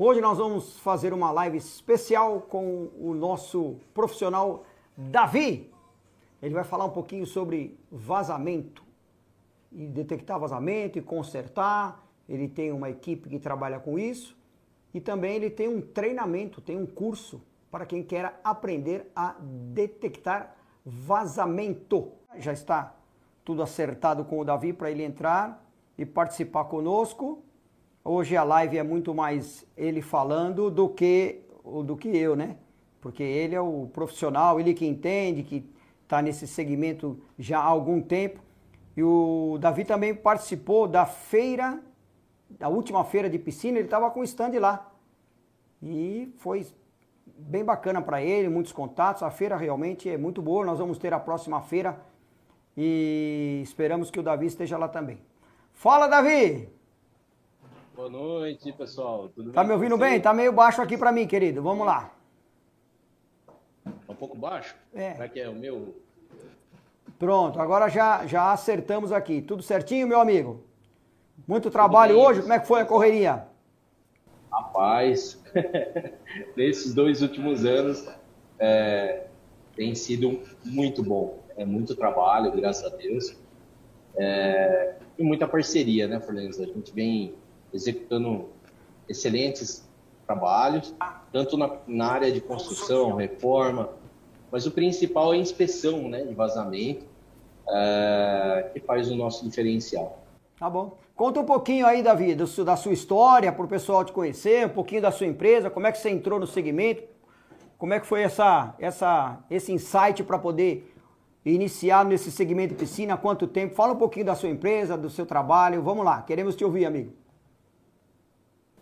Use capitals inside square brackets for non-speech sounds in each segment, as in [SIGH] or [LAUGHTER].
Hoje nós vamos fazer uma live especial com o nosso profissional Davi. Ele vai falar um pouquinho sobre vazamento e detectar vazamento e consertar. Ele tem uma equipe que trabalha com isso e também ele tem um treinamento, tem um curso para quem quer aprender a detectar vazamento. Já está tudo acertado com o Davi para ele entrar e participar conosco. Hoje a live é muito mais ele falando do que do que eu, né? Porque ele é o profissional, ele que entende, que está nesse segmento já há algum tempo. E o Davi também participou da feira, da última feira de piscina, ele estava com o stand lá. E foi bem bacana para ele, muitos contatos. A feira realmente é muito boa. Nós vamos ter a próxima feira e esperamos que o Davi esteja lá também. Fala, Davi! Boa noite, pessoal. Tudo tá bem me ouvindo bem? Tá meio baixo aqui para mim, querido. Vamos lá. Tá um pouco baixo? É. Será que é o meu? Pronto, agora já, já acertamos aqui. Tudo certinho, meu amigo? Muito trabalho hoje? Como é que foi a correria? Rapaz, [LAUGHS] nesses dois últimos anos é, tem sido muito bom. É muito trabalho, graças a Deus. É, e muita parceria, né, Fernandes? A gente vem executando excelentes trabalhos, tanto na, na área de construção, reforma, mas o principal é a inspeção né, de vazamento, é, que faz o nosso diferencial. Tá bom. Conta um pouquinho aí, Davi, do, da sua história, para o pessoal te conhecer, um pouquinho da sua empresa, como é que você entrou no segmento, como é que foi essa, essa, esse insight para poder iniciar nesse segmento de piscina, há quanto tempo? Fala um pouquinho da sua empresa, do seu trabalho, vamos lá, queremos te ouvir, amigo.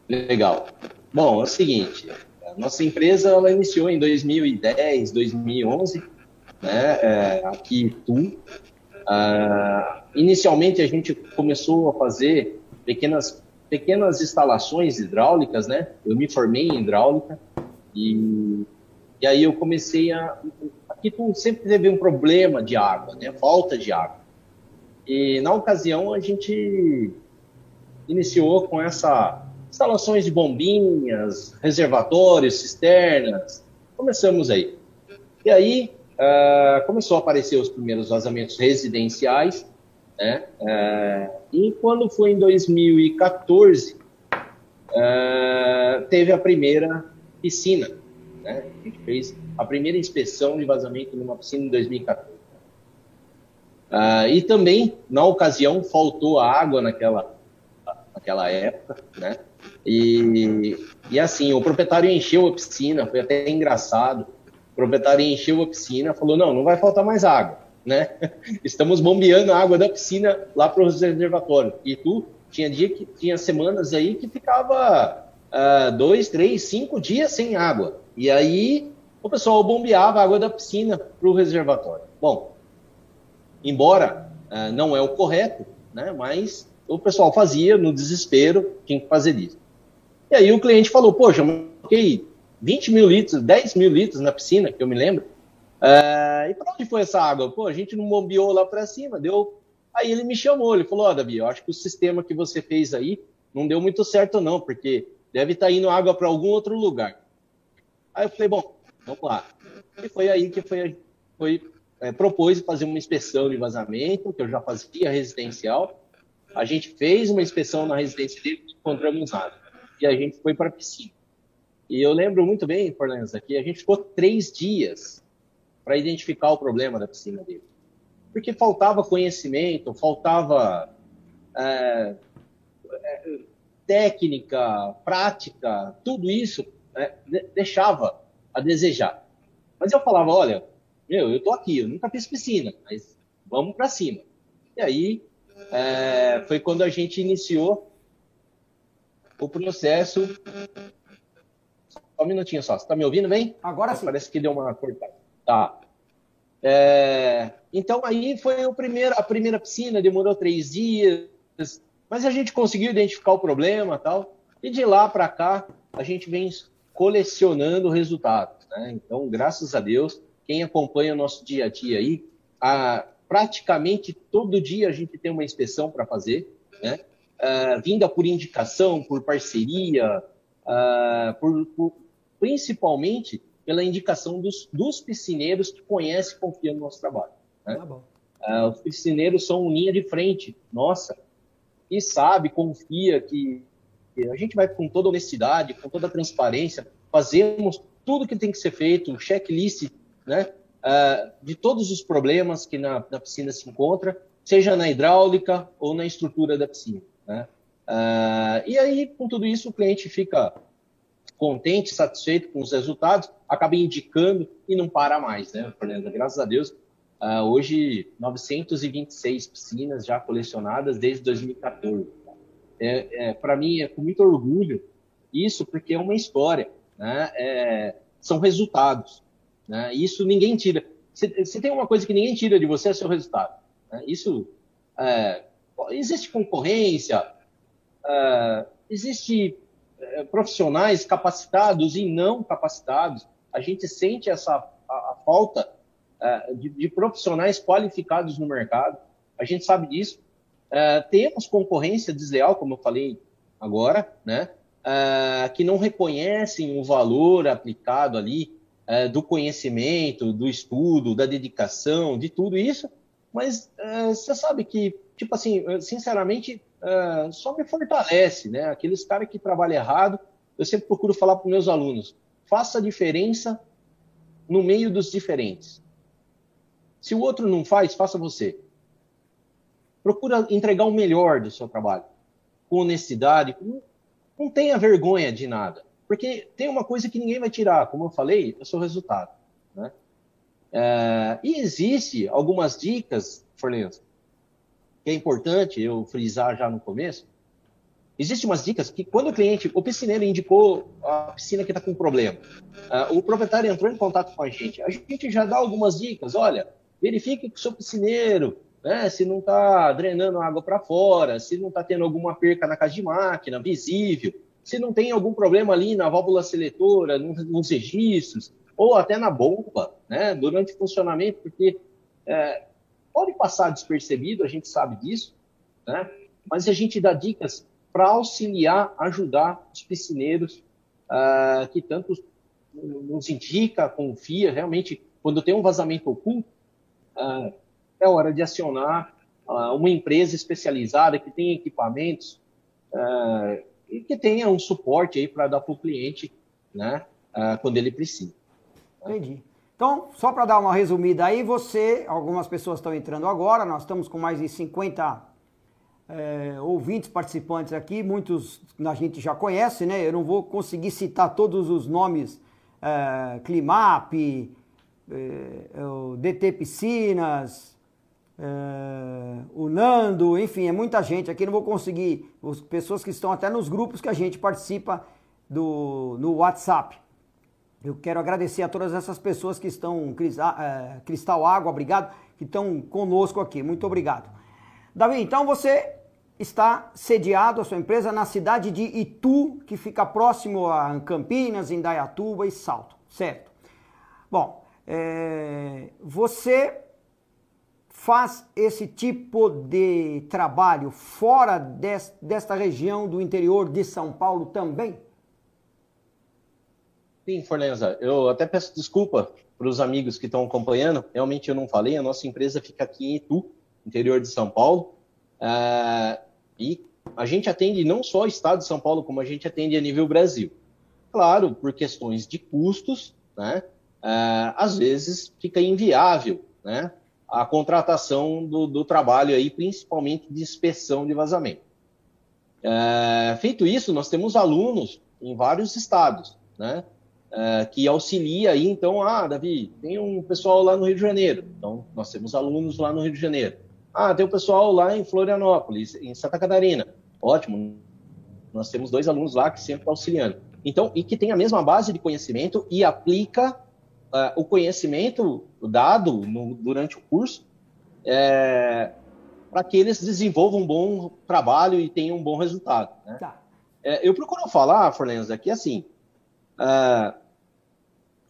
Legal. Bom, é o seguinte, a nossa empresa ela iniciou em 2010, 2011, né, é, aqui em Tu. Uh, inicialmente a gente começou a fazer pequenas, pequenas instalações hidráulicas, né? Eu me formei em hidráulica e, e aí eu comecei a... Aqui Tu sempre teve um problema de água, né? Falta de água. E na ocasião a gente iniciou com essa instalações de bombinhas, reservatórios, cisternas. Começamos aí. E aí uh, começou a aparecer os primeiros vazamentos residenciais, né? Uh, e quando foi em 2014, uh, ah, teve a primeira piscina. Né? A gente fez a primeira inspeção de vazamento numa piscina em 2014. e também, na ocasião, faltou água naquela, naquela época, né? E, e assim, o proprietário encheu a piscina, foi até engraçado. O proprietário encheu a piscina, falou: não, não vai faltar mais água, né? [LAUGHS] Estamos bombeando a água da piscina lá para os reservatórios. E tu tinha dia que tinha semanas aí que ficava uh, dois, três, cinco dias sem água. E aí o pessoal bombeava a água da piscina para o reservatório. Bom, embora uh, não é o correto, né? Mas o pessoal fazia no desespero, tinha que fazer isso. E aí o cliente falou, poxa, eu coloquei 20 mil litros, 10 mil litros na piscina, que eu me lembro. É, e para onde foi essa água? Pô, a gente não bombeou lá para cima, deu. Aí ele me chamou, ele falou, ó, oh, Davi, eu acho que o sistema que você fez aí não deu muito certo não, porque deve estar tá indo água para algum outro lugar. Aí eu falei, bom, vamos lá. E foi aí que foi, foi é, propôs fazer uma inspeção de vazamento, que eu já fazia residencial, a gente fez uma inspeção na residência dele encontramos nada. E a gente foi para a piscina. E eu lembro muito bem, Forlanza, que a gente ficou três dias para identificar o problema da piscina dele. Porque faltava conhecimento, faltava é, é, técnica, prática, tudo isso é, deixava a desejar. Mas eu falava, olha, meu, eu tô aqui, eu nunca fiz piscina, mas vamos para cima. E aí é, foi quando a gente iniciou o processo. Só um minutinho só. Você está me ouvindo bem? Agora sim. Parece que deu uma cortada. Tá. É, então aí foi o primeiro, a primeira piscina, demorou três dias, mas a gente conseguiu identificar o problema tal. E de lá para cá a gente vem colecionando resultados. Né? Então, graças a Deus, quem acompanha o nosso dia a dia aí, a, praticamente todo dia a gente tem uma inspeção para fazer, né? uh, vinda por indicação, por parceria, uh, por, por, principalmente pela indicação dos, dos piscineiros que conhecem e confiam no nosso trabalho. Né? Tá uh, os piscineiros são linha de frente, nossa, e sabe, confia que a gente vai com toda honestidade, com toda transparência, fazemos tudo que tem que ser feito, um checklist, né, uh, de todos os problemas que na, na, piscina se encontra, seja na hidráulica ou na estrutura da piscina. Né? Uh, e aí, com tudo isso, o cliente fica contente, satisfeito com os resultados, acaba indicando e não para mais, né, Fernanda? Graças a Deus, uh, hoje 926 piscinas já colecionadas desde 2014. É, é Para mim é com muito orgulho isso, porque é uma história, né? É, são resultados. Né? Isso ninguém tira. Se, tem uma coisa que ninguém tira de você, é seu resultado. Né? Isso é, existe concorrência, é, existe é, profissionais capacitados e não capacitados. A gente sente essa a, a falta é, de, de, profissionais qualificados no mercado. A gente sabe disso. É, temos concorrência desleal, como eu falei agora, né? É, que não reconhecem o valor aplicado ali é, do conhecimento, do estudo, da dedicação, de tudo isso, mas é, você sabe que, tipo assim, sinceramente, é, só me fortalece, né? Aqueles caras que trabalham errado, eu sempre procuro falar para meus alunos, faça a diferença no meio dos diferentes. Se o outro não faz, faça você. Procura entregar o melhor do seu trabalho, com honestidade, não tenha vergonha de nada. Porque tem uma coisa que ninguém vai tirar, como eu falei, é o seu resultado. Né? É, e existe algumas dicas, Forlenzo, que é importante eu frisar já no começo. Existem umas dicas que quando o cliente, o piscineiro indicou a piscina que está com problema, uh, o proprietário entrou em contato com a gente, a gente já dá algumas dicas. Olha, verifique com o seu piscineiro, né, se não está drenando água para fora, se não está tendo alguma perca na casa de máquina visível, se não tem algum problema ali na válvula seletora, nos registros, ou até na bomba, né, durante o funcionamento, porque é, pode passar despercebido, a gente sabe disso, né, mas a gente dá dicas para auxiliar, ajudar os piscineiros uh, que tanto nos indica, confia, realmente, quando tem um vazamento oculto, uh, é hora de acionar uh, uma empresa especializada que tem equipamentos e que tenha um suporte aí para dar para o cliente, né, uh, quando ele precisa. Entendi. Então, só para dar uma resumida aí, você, algumas pessoas estão entrando agora, nós estamos com mais de 50 é, ouvintes participantes aqui, muitos a gente já conhece, né? Eu não vou conseguir citar todos os nomes, é, Climap, é, o DT Piscinas, é, o Nando, enfim, é muita gente aqui, não vou conseguir, as pessoas que estão até nos grupos que a gente participa do, no WhatsApp. Eu quero agradecer a todas essas pessoas que estão, é, Cristal Água, obrigado, que estão conosco aqui, muito obrigado. Davi, então você está sediado, a sua empresa, na cidade de Itu, que fica próximo a Campinas, Indaiatuba e Salto, certo? Bom, é, você faz esse tipo de trabalho fora des, desta região do interior de São Paulo também? Sim, Forneza. Eu até peço desculpa para os amigos que estão acompanhando. Realmente eu não falei. A nossa empresa fica aqui em Itu, interior de São Paulo. Uh, e a gente atende não só o estado de São Paulo, como a gente atende a nível Brasil. Claro, por questões de custos, né? Uh, às vezes fica inviável, né? A contratação do, do trabalho aí, principalmente de inspeção de vazamento. É, feito isso, nós temos alunos em vários estados, né? É, que auxilia aí, então, ah, Davi, tem um pessoal lá no Rio de Janeiro, então nós temos alunos lá no Rio de Janeiro. Ah, tem um pessoal lá em Florianópolis, em Santa Catarina. Ótimo, nós temos dois alunos lá que sempre estão auxiliando. Então, e que tem a mesma base de conhecimento e aplica uh, o conhecimento dado no, durante o curso é, para que eles desenvolvam um bom trabalho e tenham um bom resultado. Né? Tá. É, eu procuro falar, Forlenza, que assim, uh,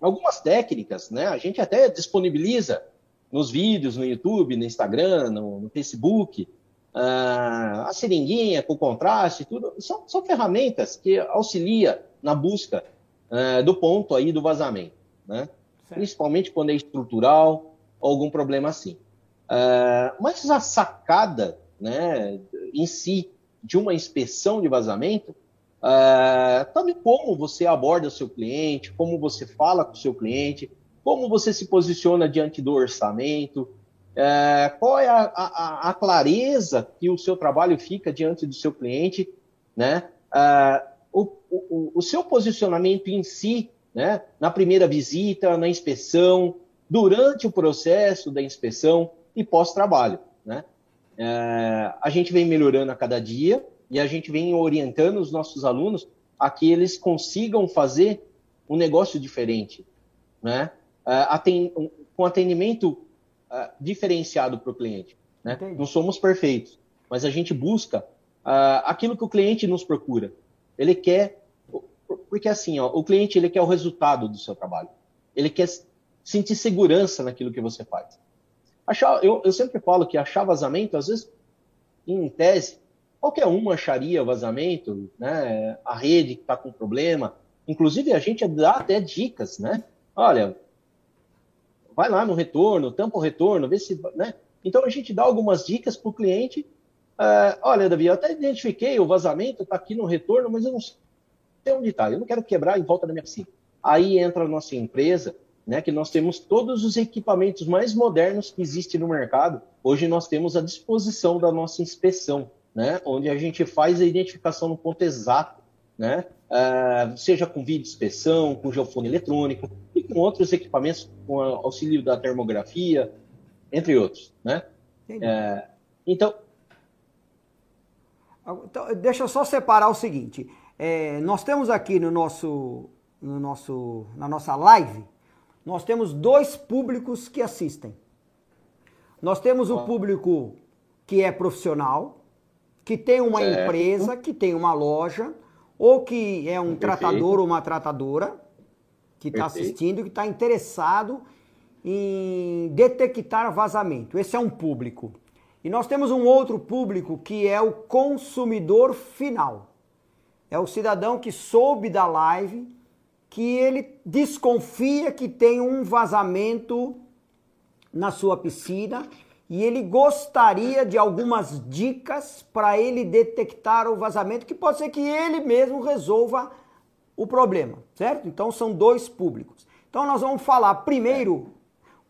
algumas técnicas, né, a gente até disponibiliza nos vídeos, no YouTube, no Instagram, no, no Facebook, a seringuinha com contraste, tudo, são, são ferramentas que auxiliam na busca do ponto aí do vazamento, né? Principalmente quando é estrutural ou algum problema assim. mas a sacada, né, em si, de uma inspeção de vazamento, uh, também como você aborda o seu cliente, como você fala com o seu cliente, como você se posiciona diante do orçamento, é, qual é a, a, a, clareza que o seu trabalho fica diante do seu cliente, né? É, o, o, o, seu posicionamento em si, né? na primeira visita, na inspeção, durante o processo da inspeção e pós-trabalho. Né? É, a gente vem melhorando a cada dia e a gente vem orientando os nossos alunos a que eles consigam fazer um negócio diferente, né? uh, com atendimento uh, diferenciado para o cliente. Né? Não somos perfeitos, mas a gente busca uh, aquilo que o cliente nos procura. Ele quer, porque assim, ó, o cliente ele quer o resultado do seu trabalho. Ele quer sentir segurança naquilo que você faz. Eu, eu sempre falo que achar vazamento, às vezes, em tese, qualquer um acharia vazamento, né? A rede que está com problema. Inclusive, a gente dá até dicas, né? Olha, vai lá no retorno, tampa o retorno, vê se. Né? Então a gente dá algumas dicas para o cliente. Uh, olha, Davi, eu até identifiquei o vazamento, está aqui no retorno, mas eu não sei onde está. Eu não quero quebrar em volta da minha piscina. Aí entra a nossa empresa, né, que nós temos todos os equipamentos mais modernos que existem no mercado. Hoje nós temos à disposição da nossa inspeção, né, onde a gente faz a identificação no ponto exato, né, uh, seja com vídeo inspeção, com geofone eletrônico e com outros equipamentos com auxílio da termografia, entre outros, né? Uh, então, então, deixa eu só separar o seguinte. É, nós temos aqui no nosso, no nosso, na nossa live, nós temos dois públicos que assistem. Nós temos o público que é profissional, que tem uma certo. empresa, que tem uma loja, ou que é um Perfeito. tratador ou uma tratadora que está assistindo, que está interessado em detectar vazamento. Esse é um público. E nós temos um outro público que é o consumidor final. É o cidadão que soube da live que ele desconfia que tem um vazamento na sua piscina e ele gostaria de algumas dicas para ele detectar o vazamento, que pode ser que ele mesmo resolva o problema, certo? Então são dois públicos. Então nós vamos falar primeiro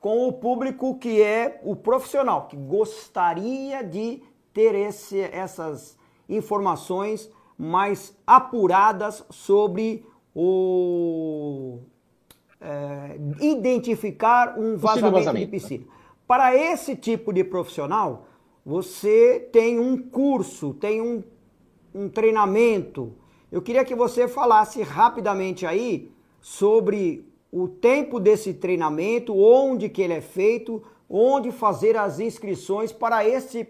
com o público que é o profissional, que gostaria de ter esse, essas informações mais apuradas sobre o é, identificar um vazamento, vazamento, de piscina. Para esse tipo de profissional, você tem um curso, tem um, um treinamento. Eu queria que você falasse rapidamente aí sobre o tempo desse treinamento, onde que ele é feito, onde fazer as inscrições para esse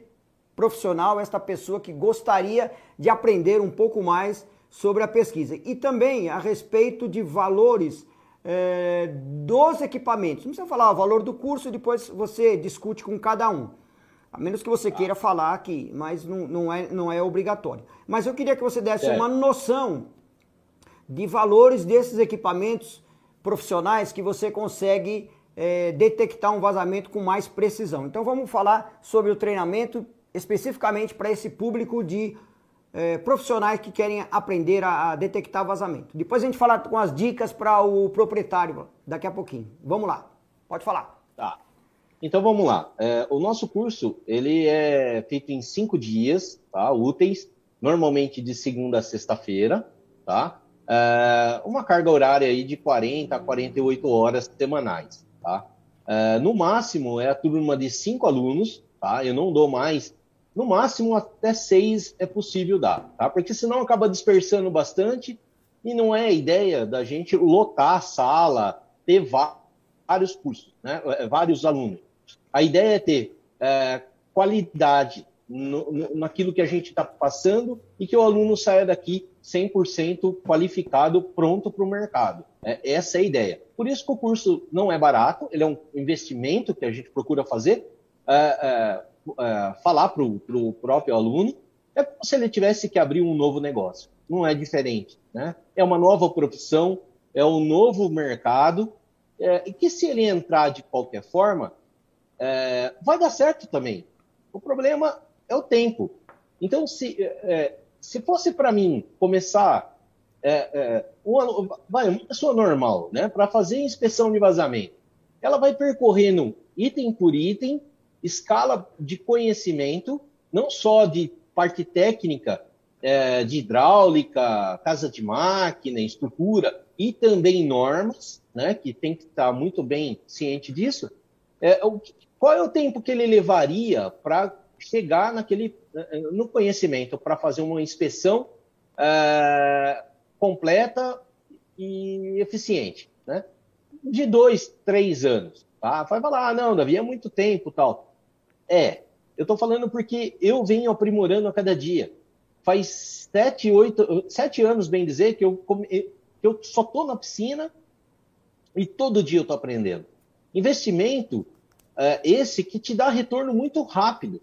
profissional, esta pessoa que gostaria de aprender um pouco mais sobre a pesquisa. E também a respeito de valores é, dos equipamentos. Não precisa falar o valor do curso, depois você discute com cada um. A menos que você queira falar aqui, mas não, não, é, não é obrigatório. Mas eu queria que você desse é. uma noção de valores desses equipamentos profissionais que você consegue é, detectar um vazamento com mais precisão. Então vamos falar sobre o treinamento especificamente para esse público de é, profissionais que querem aprender a, a, detectar vazamento. Depois a gente fala com as dicas para o proprietário daqui a pouquinho. Vamos lá, pode falar. Tá. Então vamos lá. É, o nosso curso ele é feito em cinco dias, tá? Úteis, normalmente de segunda a sexta-feira, tá? É, uma carga horária aí de 40 a 48 horas semanais, tá? É, no máximo é a turma de cinco alunos, tá? Eu não dou mais no máximo, até seis é possível dar, tá? Porque senão acaba dispersando bastante e não é a ideia da gente lotar a sala, ter vários cursos, né? É, vários alunos. A ideia é ter é, qualidade no, no, naquilo que a gente está passando e que o aluno saia daqui 100% qualificado, pronto para o mercado. É, essa é a ideia. Por isso que o curso não é barato, ele é um investimento que a gente procura fazer. É, é é, falar para o próprio aluno, é como se ele tivesse que abrir um novo negócio. Não é diferente. Né? É uma nova profissão, é um novo mercado, é, e que se ele entrar de qualquer forma, é, vai dar certo também. O problema é o tempo. Então, se, é, se fosse para mim começar é, é, uma, vai, uma pessoa normal, né, para fazer inspeção de vazamento, ela vai percorrendo item por item, escala de conhecimento, não só de parte técnica, é, de hidráulica, casa de máquina, estrutura, e também normas, né, que tem que estar muito bem ciente disso. É, o, qual é o tempo que ele levaria para chegar naquele no conhecimento para fazer uma inspeção é, completa e eficiente, né? De dois, três anos, tá? Vai falar, ah, não, Davi, é muito tempo, tal. É, eu estou falando porque eu venho aprimorando a cada dia. Faz sete, oito, sete anos, bem dizer, que eu, que eu só estou na piscina e todo dia eu estou aprendendo. Investimento, é, esse que te dá retorno muito rápido.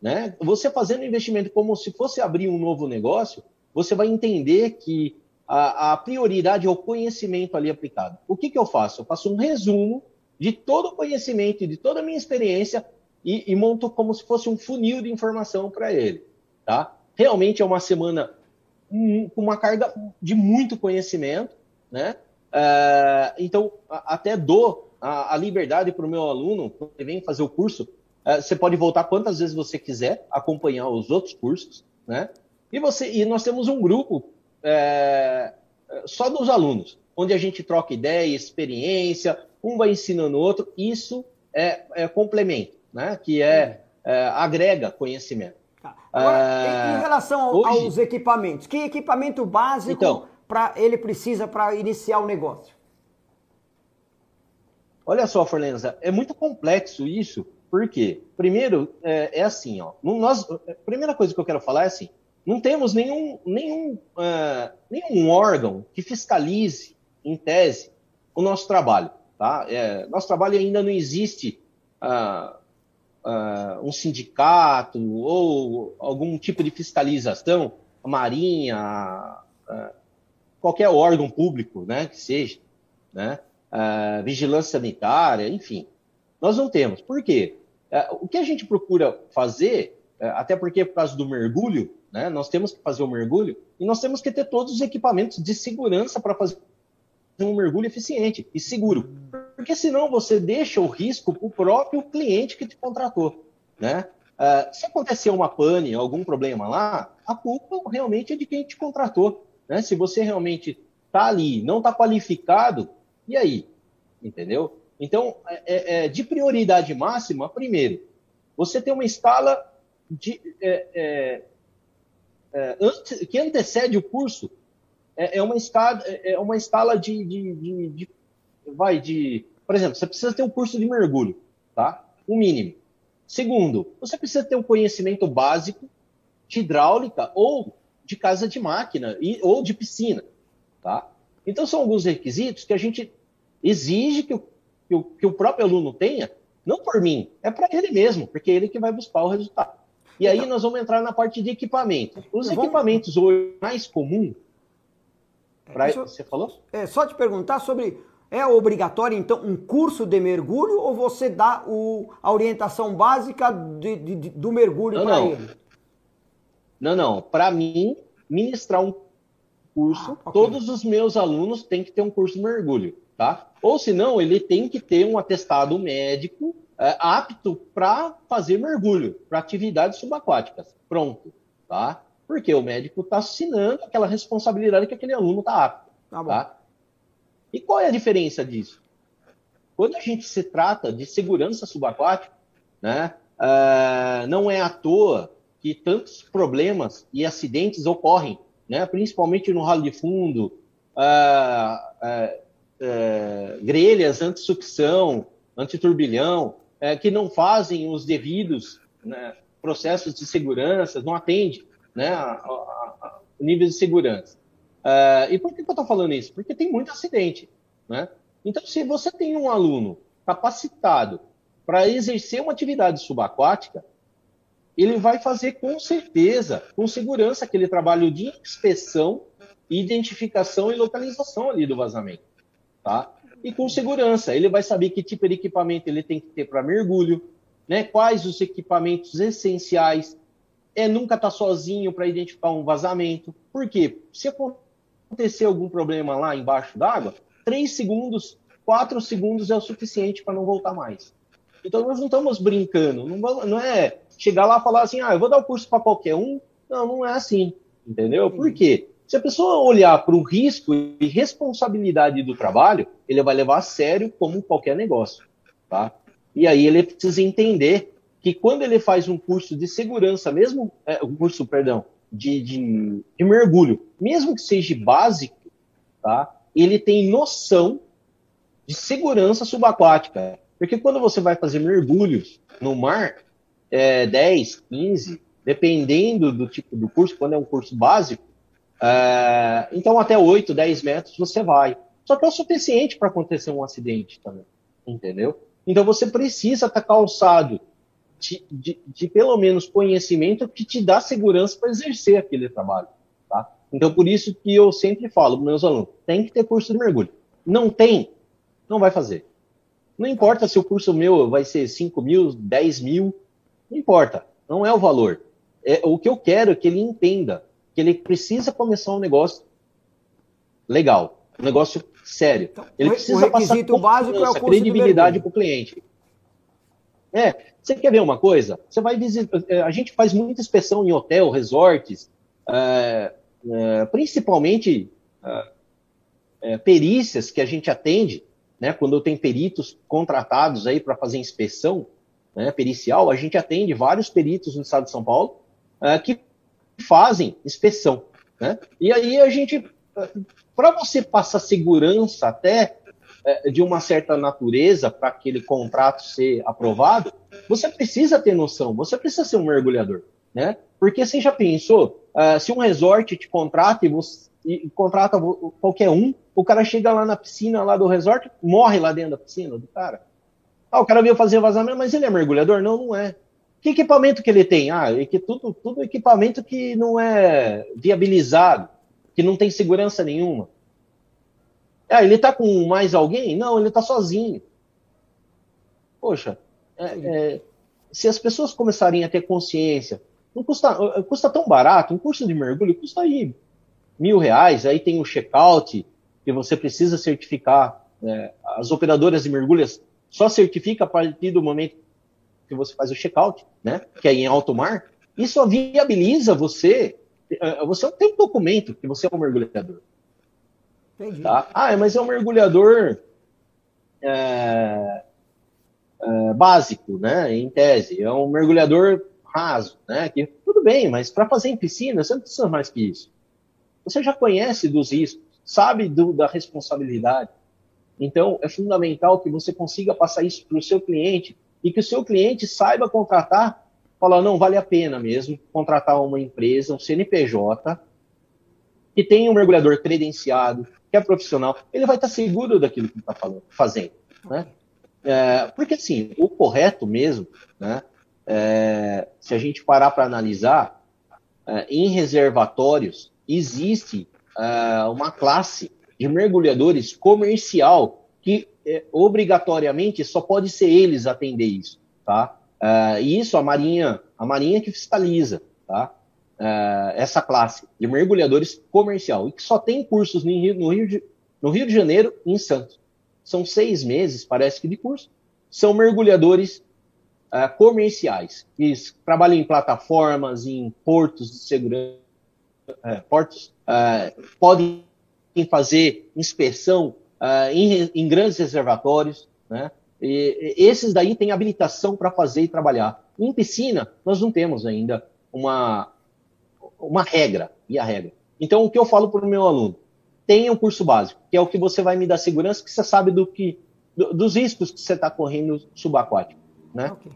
Né? Você fazendo investimento como se fosse abrir um novo negócio, você vai entender que a, a prioridade é o conhecimento ali aplicado. O que, que eu faço? Eu faço um resumo de todo o conhecimento, de toda a minha experiência e, e monto como se fosse um funil de informação para ele. Tá? Realmente é uma semana com uma carga de muito conhecimento, né? Uh, então, até dou a, a liberdade para o meu aluno, quando ele vem fazer o curso, é, você pode voltar quantas vezes você quiser, acompanhar os outros cursos, né? E, você, e nós temos um grupo é, só dos alunos, onde a gente troca ideia, experiência, um vai ensinando o outro. Isso é, é complemento, né? Que é, é agrega conhecimento. Tá. Agora, em relação hoje, aos equipamentos, que equipamento básico então, para ele precisa para iniciar o negócio? Olha só, Forlenza, é muito complexo isso, por quê? Primeiro, é, é assim, ó. Nós, a primeira coisa que eu quero falar é assim: não temos nenhum, nenhum, uh, nenhum órgão que fiscalize, em tese, o nosso trabalho. Tá? É, nosso trabalho ainda não existe uh, uh, um sindicato ou algum tipo de fiscalização, a Marinha, qualquer órgão público né, que seja, né, vigilância sanitária, enfim. Nós não temos. Por quê? É, o que a gente procura fazer, é, até porque por causa do mergulho, né, nós temos que fazer o mergulho e nós temos que ter todos os equipamentos de segurança para fazer um mergulho eficiente e seguro. Porque senão você deixa o risco para o próprio cliente que te contratou. Né? Uh, se acontecer uma pane, algum problema lá, a culpa realmente é de quem te contratou. Né? Se você realmente está ali, não está qualificado, e aí? Entendeu? Então, é, é, é, de prioridade máxima, primeiro, você tem uma escala de, é, é, é antes, que antecede o curso, é, uma escala, é uma escala de, de, de, de, vai de, por exemplo, você precisa ter um curso de mergulho, tá? O mínimo. Segundo, você precisa ter um conhecimento básico de hidráulica ou de casa de máquina e, ou de piscina, tá? Então são alguns requisitos que a gente exige que o que o, que o próprio aluno tenha, não por mim, é para ele mesmo, porque é ele que vai buscar o resultado. E então, aí nós vamos entrar na parte de equipamento. Os vamos... equipamentos hoje mais comuns. Pra... Isso, você falou? É, só te perguntar sobre. É obrigatório, então, um curso de mergulho ou você dá o, a orientação básica de, de, de, do mergulho para ele? Não, não. Para mim, ministrar um curso, ah, okay. todos os meus alunos têm que ter um curso de mergulho tá? Ou senão ele tem que ter um atestado médico é, apto para fazer mergulho, para atividades subaquáticas. Pronto, tá? Porque o médico está assinando aquela responsabilidade que aquele aluno está apto, tá, tá? E qual é a diferença disso? Quando a gente se trata de segurança subaquática, né, uh, não é à toa que tantos problemas e acidentes ocorrem, né, principalmente no ralo de fundo, uh, uh, grelhas anti-sucção, anti-turbilhão, é, que não fazem os devidos né, processos de segurança, não atende né, a, a, a nível de segurança. É, e por que, que eu estou falando isso? Porque tem muito acidente. Né? Então, se você tem um aluno capacitado para exercer uma atividade subaquática, ele vai fazer com certeza, com segurança, aquele trabalho de inspeção, identificação e localização ali do vazamento. Tá? E com segurança, ele vai saber que tipo de equipamento ele tem que ter para mergulho, né? quais os equipamentos essenciais, é nunca estar tá sozinho para identificar um vazamento. Por quê? Se acontecer algum problema lá embaixo d'água, três segundos, quatro segundos é o suficiente para não voltar mais. Então nós não estamos brincando, não, não é chegar lá e falar assim, ah, eu vou dar o curso para qualquer um. Não, não é assim, entendeu? Por quê? Se a pessoa olhar para o risco e responsabilidade do trabalho, ele vai levar a sério como qualquer negócio, tá? E aí ele precisa entender que quando ele faz um curso de segurança, mesmo é, um curso, perdão, de, de, de, mergulho, mesmo que seja básico, tá? Ele tem noção de segurança subaquática, porque quando você vai fazer mergulhos no mar, é, 10, 15, dependendo do tipo do curso, quando é um curso básico, é, então até 8, 10 metros você vai. Só que é o suficiente para acontecer um acidente também, entendeu? Então você precisa estar tá calçado de, de, de, pelo menos conhecimento que te dá segurança para exercer aquele trabalho. Tá? Então por isso que eu sempre falo para meus alunos, tem que ter curso de mergulho. Não tem, não vai fazer. Não importa se o curso meu vai ser 5 mil, 10 mil, não importa, não é o valor. É, o que eu quero é que ele entenda que ele precisa começar um negócio legal, um negócio sério. Então, ele precisa passar básico é o credibilidade para o cliente. É, você quer ver uma coisa? Você vai visitar. É, a gente faz muita inspeção em hotel, resorts, é, é, principalmente é, perícias que a gente atende, né? Quando tem peritos contratados aí para fazer inspeção, né, pericial, a gente atende vários peritos no estado de São Paulo que fazem inspeção. Né? E aí a gente, para você passar segurança até de uma certa natureza para aquele contrato ser aprovado, você precisa ter noção, você precisa ser um mergulhador. Né? Porque você já pensou, se um resort te contrata e você e contrata qualquer um, o cara chega lá na piscina lá do resort, morre lá dentro da piscina do cara. Ah, o cara veio fazer vazamento, mas ele é mergulhador? Não, não é. Que equipamento que ele tem? Ah, é que tudo, tudo equipamento que não é viabilizado, que não tem segurança nenhuma. Ah, ele está com mais alguém? Não, ele está sozinho. Poxa, é, é, se as pessoas começarem a ter consciência, não custa, custa tão barato, um curso de mergulho custa aí mil reais, aí tem o check-out, que você precisa certificar. Né? As operadoras de mergulhos só certifica a partir do momento que você faz o check-out, né? Que é em alto mar. Isso viabiliza você. Eh, você tem um documento que você é um mergulhador. Entendi. Tá? Ah, mas é um mergulhador é, é, básico, né? Em tese. É um mergulhador raso, né? Que, tudo bem, mas para fazer em piscina, você não precisa mais que isso. Você já conhece dos riscos, sabe do, da responsabilidade. Então, é fundamental que você consiga passar isso para o seu cliente e que o seu cliente saiba contratar, falar, não, vale a pena mesmo contratar uma empresa, um CNPJ, que tenha um mergulhador credenciado, que é profissional, ele vai estar seguro daquilo que está fazendo. Né? É, porque, assim, o correto mesmo, né, é, se a gente parar para analisar, é, em reservatórios existe é, uma classe de mergulhadores comercial que é, obrigatoriamente só pode ser eles atender isso, tá? Uh, e isso a Marinha, a Marinha que fiscaliza, tá? Uh, essa classe de mergulhadores comercial e que só tem cursos no Rio, no Rio, de, no Rio de Janeiro e em Santos. São seis meses, parece que de curso. São mergulhadores uh, comerciais que trabalham em plataformas, em portos de segurança, portos podem em fazer inspeção uh, em, em, grandes reservatórios, né? E, esses daí têm habilitação para fazer e trabalhar. Em piscina, nós não temos ainda uma, uma regra, e a regra. Então, o que eu falo para o meu aluno? Tenha um curso básico, que é o que você vai me dar segurança, que você sabe do que, do, dos riscos que você está correndo subaquático, né? Okay.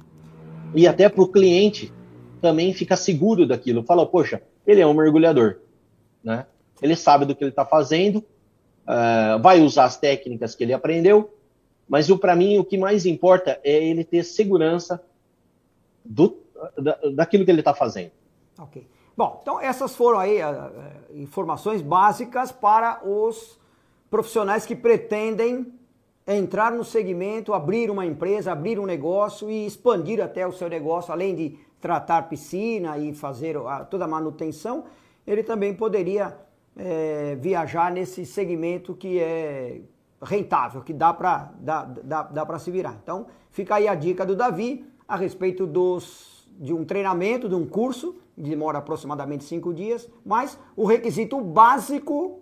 E até para o cliente também ficar seguro daquilo. Fala, poxa, ele é um mergulhador, né? ele sabe do que ele está fazendo, uh, vai usar as técnicas que ele aprendeu, mas para mim o que mais importa é ele ter segurança do, da, daquilo que ele está fazendo. Ok. Bom, então essas foram aí uh, informações básicas para os profissionais que pretendem entrar no segmento, abrir uma empresa, abrir um negócio e expandir até o seu negócio, além de tratar piscina e fazer toda a manutenção, ele também poderia é, viajar nesse segmento que é rentável, que dá para dá, dá, dá se virar. Então, fica aí a dica do Davi a respeito dos, de um treinamento, de um curso, demora aproximadamente cinco dias, mas o requisito básico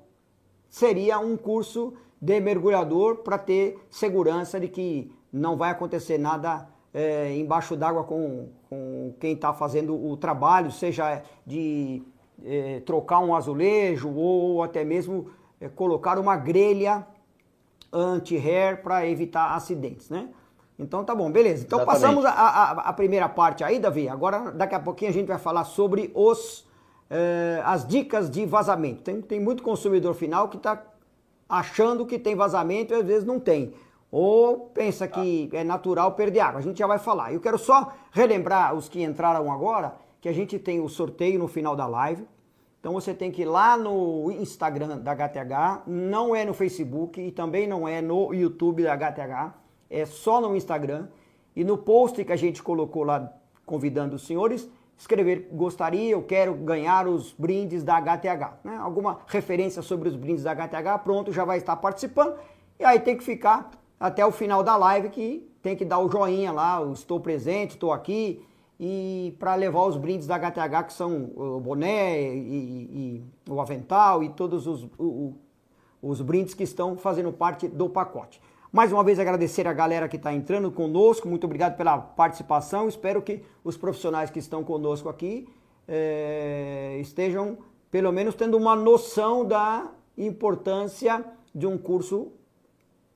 seria um curso de mergulhador para ter segurança de que não vai acontecer nada é, embaixo d'água com, com quem está fazendo o trabalho, seja de é, trocar um azulejo ou até mesmo é, colocar uma grelha anti-hair para evitar acidentes, né? Então tá bom, beleza. Então Exatamente. passamos a, a, a, primeira parte aí, Davi. Agora, daqui a pouquinho a gente vai falar sobre os, eh, as dicas de vazamento. Tem, tem muito consumidor final que está achando que tem vazamento e às vezes não tem. Ou pensa que é natural perder água. A gente já vai falar. Eu quero só relembrar os que entraram agora que a gente tem o sorteio no final da live. Então você tem que ir lá no Instagram da HTH, não é no Facebook e também não é no YouTube da HTH, é só no Instagram. E no post que a gente colocou lá convidando os senhores, escrever gostaria, eu quero ganhar os brindes da HTH. Né? Alguma referência sobre os brindes da HTH, pronto, já vai estar participando. E aí tem que ficar até o final da live que tem que dar o joinha lá, estou presente, estou aqui e para levar os brindes da HTH, que são o boné e, e, e o avental e todos os, o, os brindes que estão fazendo parte do pacote. Mais uma vez agradecer a galera que está entrando conosco, muito obrigado pela participação. Espero que os profissionais que estão conosco aqui é, estejam, pelo menos, tendo uma noção da importância de um curso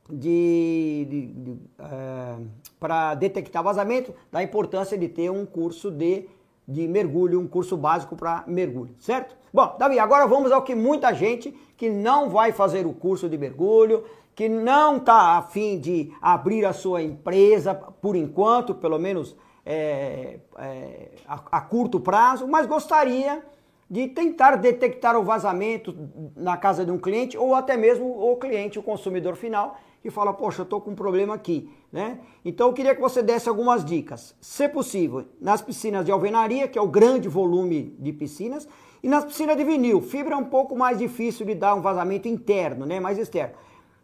de, de, de é, para detectar vazamento, da importância de ter um curso de, de mergulho, um curso básico para mergulho, certo? Bom, Davi, agora vamos ao que muita gente que não vai fazer o curso de mergulho, que não está afim de abrir a sua empresa por enquanto, pelo menos é, é, a, a curto prazo, mas gostaria de tentar detectar o vazamento na casa de um cliente ou até mesmo o cliente, o consumidor final, que fala, poxa, eu estou com um problema aqui, né? Então eu queria que você desse algumas dicas. Se possível, nas piscinas de alvenaria, que é o grande volume de piscinas, e nas piscinas de vinil. Fibra é um pouco mais difícil de dar um vazamento interno, né? Mais externo.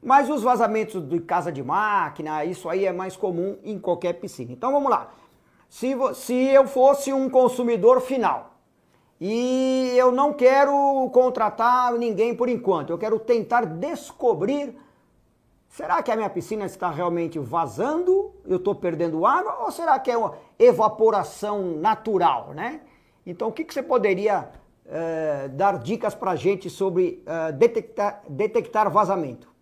Mas os vazamentos de casa de máquina, isso aí é mais comum em qualquer piscina. Então vamos lá. Se, se eu fosse um consumidor final e eu não quero contratar ninguém por enquanto, eu quero tentar descobrir Será que a minha piscina está realmente vazando? Eu estou perdendo água? Ou será que é uma evaporação natural, né? Então, o que, que você poderia uh, dar dicas para a gente sobre uh, detectar, detectar vazamento?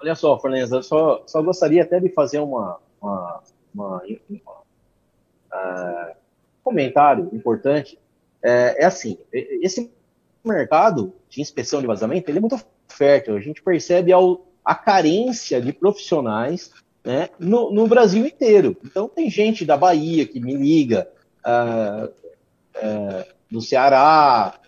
Olha só, Fernanda, só, só gostaria até de fazer uma, uma, uma, uma uh, comentário importante. É, é assim, esse mercado de inspeção de vazamento ele é muito fértil. A gente percebe ao, a carência de profissionais né, no, no, Brasil inteiro. Então, tem gente da Bahia que me liga, uh, uh, do Ceará,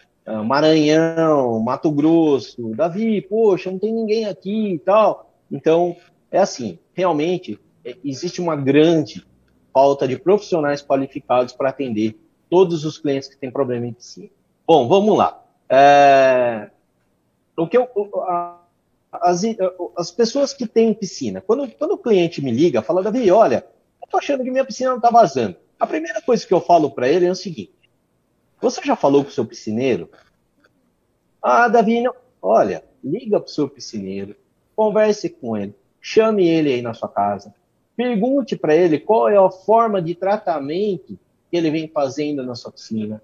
Maranhão, Mato Grosso, Davi, poxa, não tem ninguém aqui e tal. Então, é assim, realmente é, existe uma grande falta de profissionais qualificados para atender todos os clientes que têm problema em si. Bom, vamos lá. É, o que eu, a, as, as pessoas que têm piscina, quando, quando o cliente me liga, fala, Davi, olha, eu tô achando que minha piscina não está vazando. A primeira coisa que eu falo para ele é o seguinte: você já falou com o seu piscineiro? Ah, Davi, não. olha, liga para o seu piscineiro, converse com ele, chame ele aí na sua casa, pergunte para ele qual é a forma de tratamento que ele vem fazendo na sua piscina,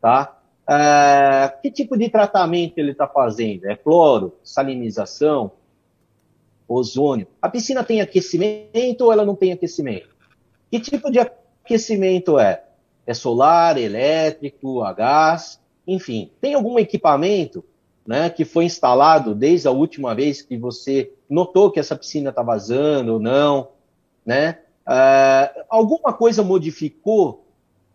tá? É, que tipo de tratamento ele está fazendo? É cloro, salinização, ozônio? A piscina tem aquecimento ou ela não tem aquecimento? Que tipo de aquecimento é? É solar, elétrico, a gás? Enfim, tem algum equipamento né, que foi instalado desde a última vez que você notou que essa piscina está vazando ou não? Né? Uh, alguma coisa modificou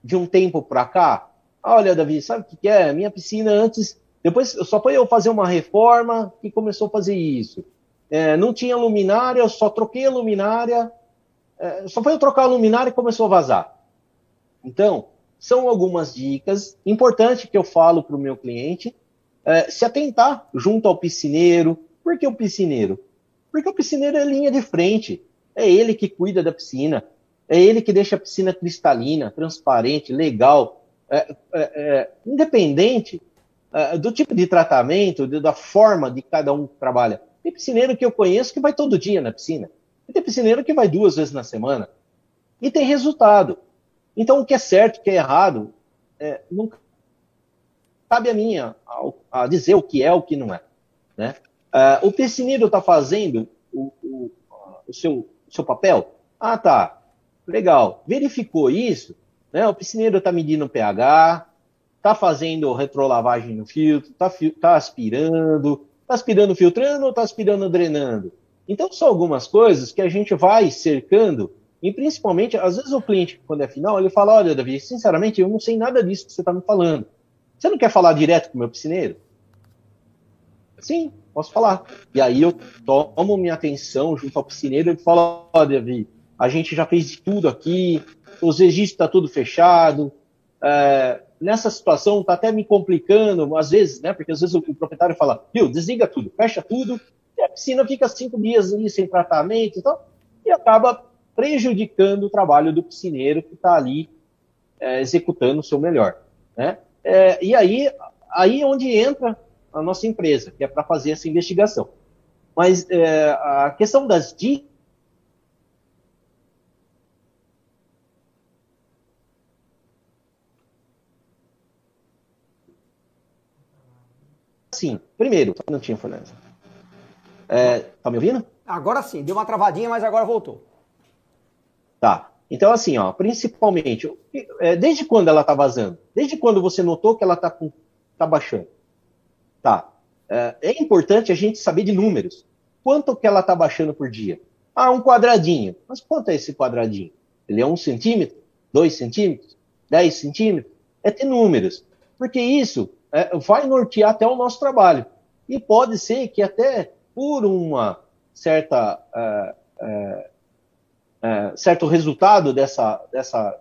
de um tempo para cá? Olha, Davi, sabe o que, é? Minha piscina antes, depois só foi eu fazer uma reforma que começou a fazer isso. É, não tinha luminária, eu só troquei a luminária, é, só foi eu trocar a luminária e começou a vazar. Então, são algumas dicas importantes que eu falo para o meu cliente é, se atentar junto ao piscineiro. Por que o piscineiro? Porque o piscineiro é linha de frente. É ele que cuida da piscina. É ele que deixa a piscina cristalina, transparente, legal, é, é, é independente é, do tipo de tratamento, da forma de cada um que trabalha. Tem piscineiro que eu conheço que vai todo dia na piscina. E tem piscineiro que vai duas vezes na semana. E tem resultado. Então, o que é certo, o que é errado, é, nunca cabe a mim a, a, dizer o que é o que não é. Né? Uh, o piscineiro está fazendo o, o, o seu, seu papel? Ah, tá. Legal. Verificou isso? Né? O piscineiro está medindo o pH, está fazendo retrolavagem no filtro, está tá aspirando, está aspirando filtrando ou está aspirando drenando? Então, são algumas coisas que a gente vai cercando e principalmente, às vezes o cliente, quando é final, ele fala, olha, Davi, sinceramente, eu não sei nada disso que você está me falando. Você não quer falar direto com o meu piscineiro? Sim, posso falar. E aí eu tomo minha atenção junto ao piscineiro e falo, olha, Davi, a gente já fez de tudo aqui, os registros estão tá tudo fechado, é, nessa situação está até me complicando, às vezes, né? Porque às vezes o, o proprietário fala, viu, desliga tudo, fecha tudo, e a piscina fica cinco dias ali sem tratamento e tal, e acaba prejudicando o trabalho do piscineiro que está ali é, executando o seu melhor. Né? É, e aí, aí é onde entra a nossa empresa, que é para fazer essa investigação. Mas é, a questão das dicas. Sim, primeiro, não tinha Fernandes. É, tá me ouvindo? Agora sim, deu uma travadinha, mas agora voltou. Tá. Então, assim, ó, principalmente, é, desde quando ela está vazando? Desde quando você notou que ela está tá baixando? Tá. É, é, importante a gente saber de números. Quanto que ela está baixando por dia? Ah, um quadradinho. Mas quanto é esse quadradinho? Ele é um centímetro? Dois centímetros? Dez centímetros? É ter números. Porque isso é, vai nortear até o nosso trabalho. E pode ser que até por uma certa uh, uh, é, certo resultado dessa, dessa,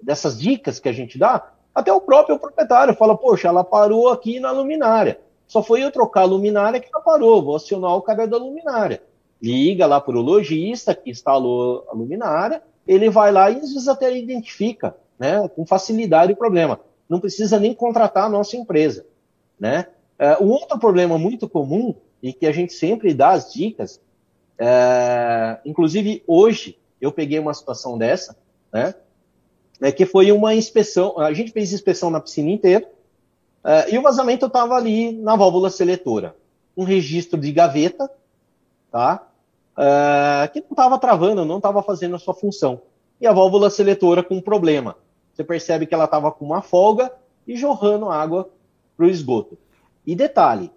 dessas dicas que a gente dá, até o próprio proprietário fala, poxa, ela parou aqui na luminária. Só foi eu trocar a luminária que ela parou, vou acionar o cara da luminária. Liga lá para o lojista que instalou a luminária, ele vai lá e às vezes até identifica né, com facilidade o problema. Não precisa nem contratar a nossa empresa. Né? É, um outro problema muito comum e que a gente sempre dá as dicas é, inclusive, hoje, eu peguei uma situação dessa, né? É, que foi uma inspeção, a gente fez inspeção na piscina inteira, é, e o vazamento estava ali na válvula seletora. Um registro de gaveta, tá? É, que não estava travando, não estava fazendo a sua função. E a válvula seletora com um problema. Você percebe que ela estava com uma folga e jorrando água para o esgoto. E detalhe,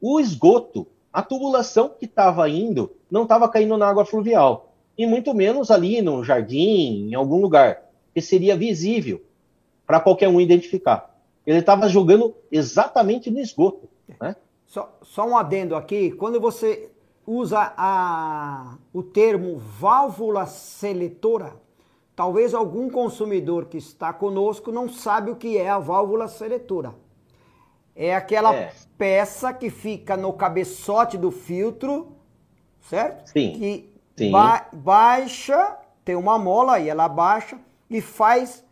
o esgoto a tubulação que estava indo não estava caindo na água fluvial, e muito menos ali no jardim, em algum lugar, que seria visível para qualquer um identificar. Ele estava jogando exatamente no esgoto. Né? Só, só um adendo aqui, quando você usa a, o termo válvula seletora, talvez algum consumidor que está conosco não sabe o que é a válvula seletora. É aquela é. peça que fica no cabeçote do filtro, certo? Sim. Que Sim. Ba baixa, tem uma mola e ela baixa e faz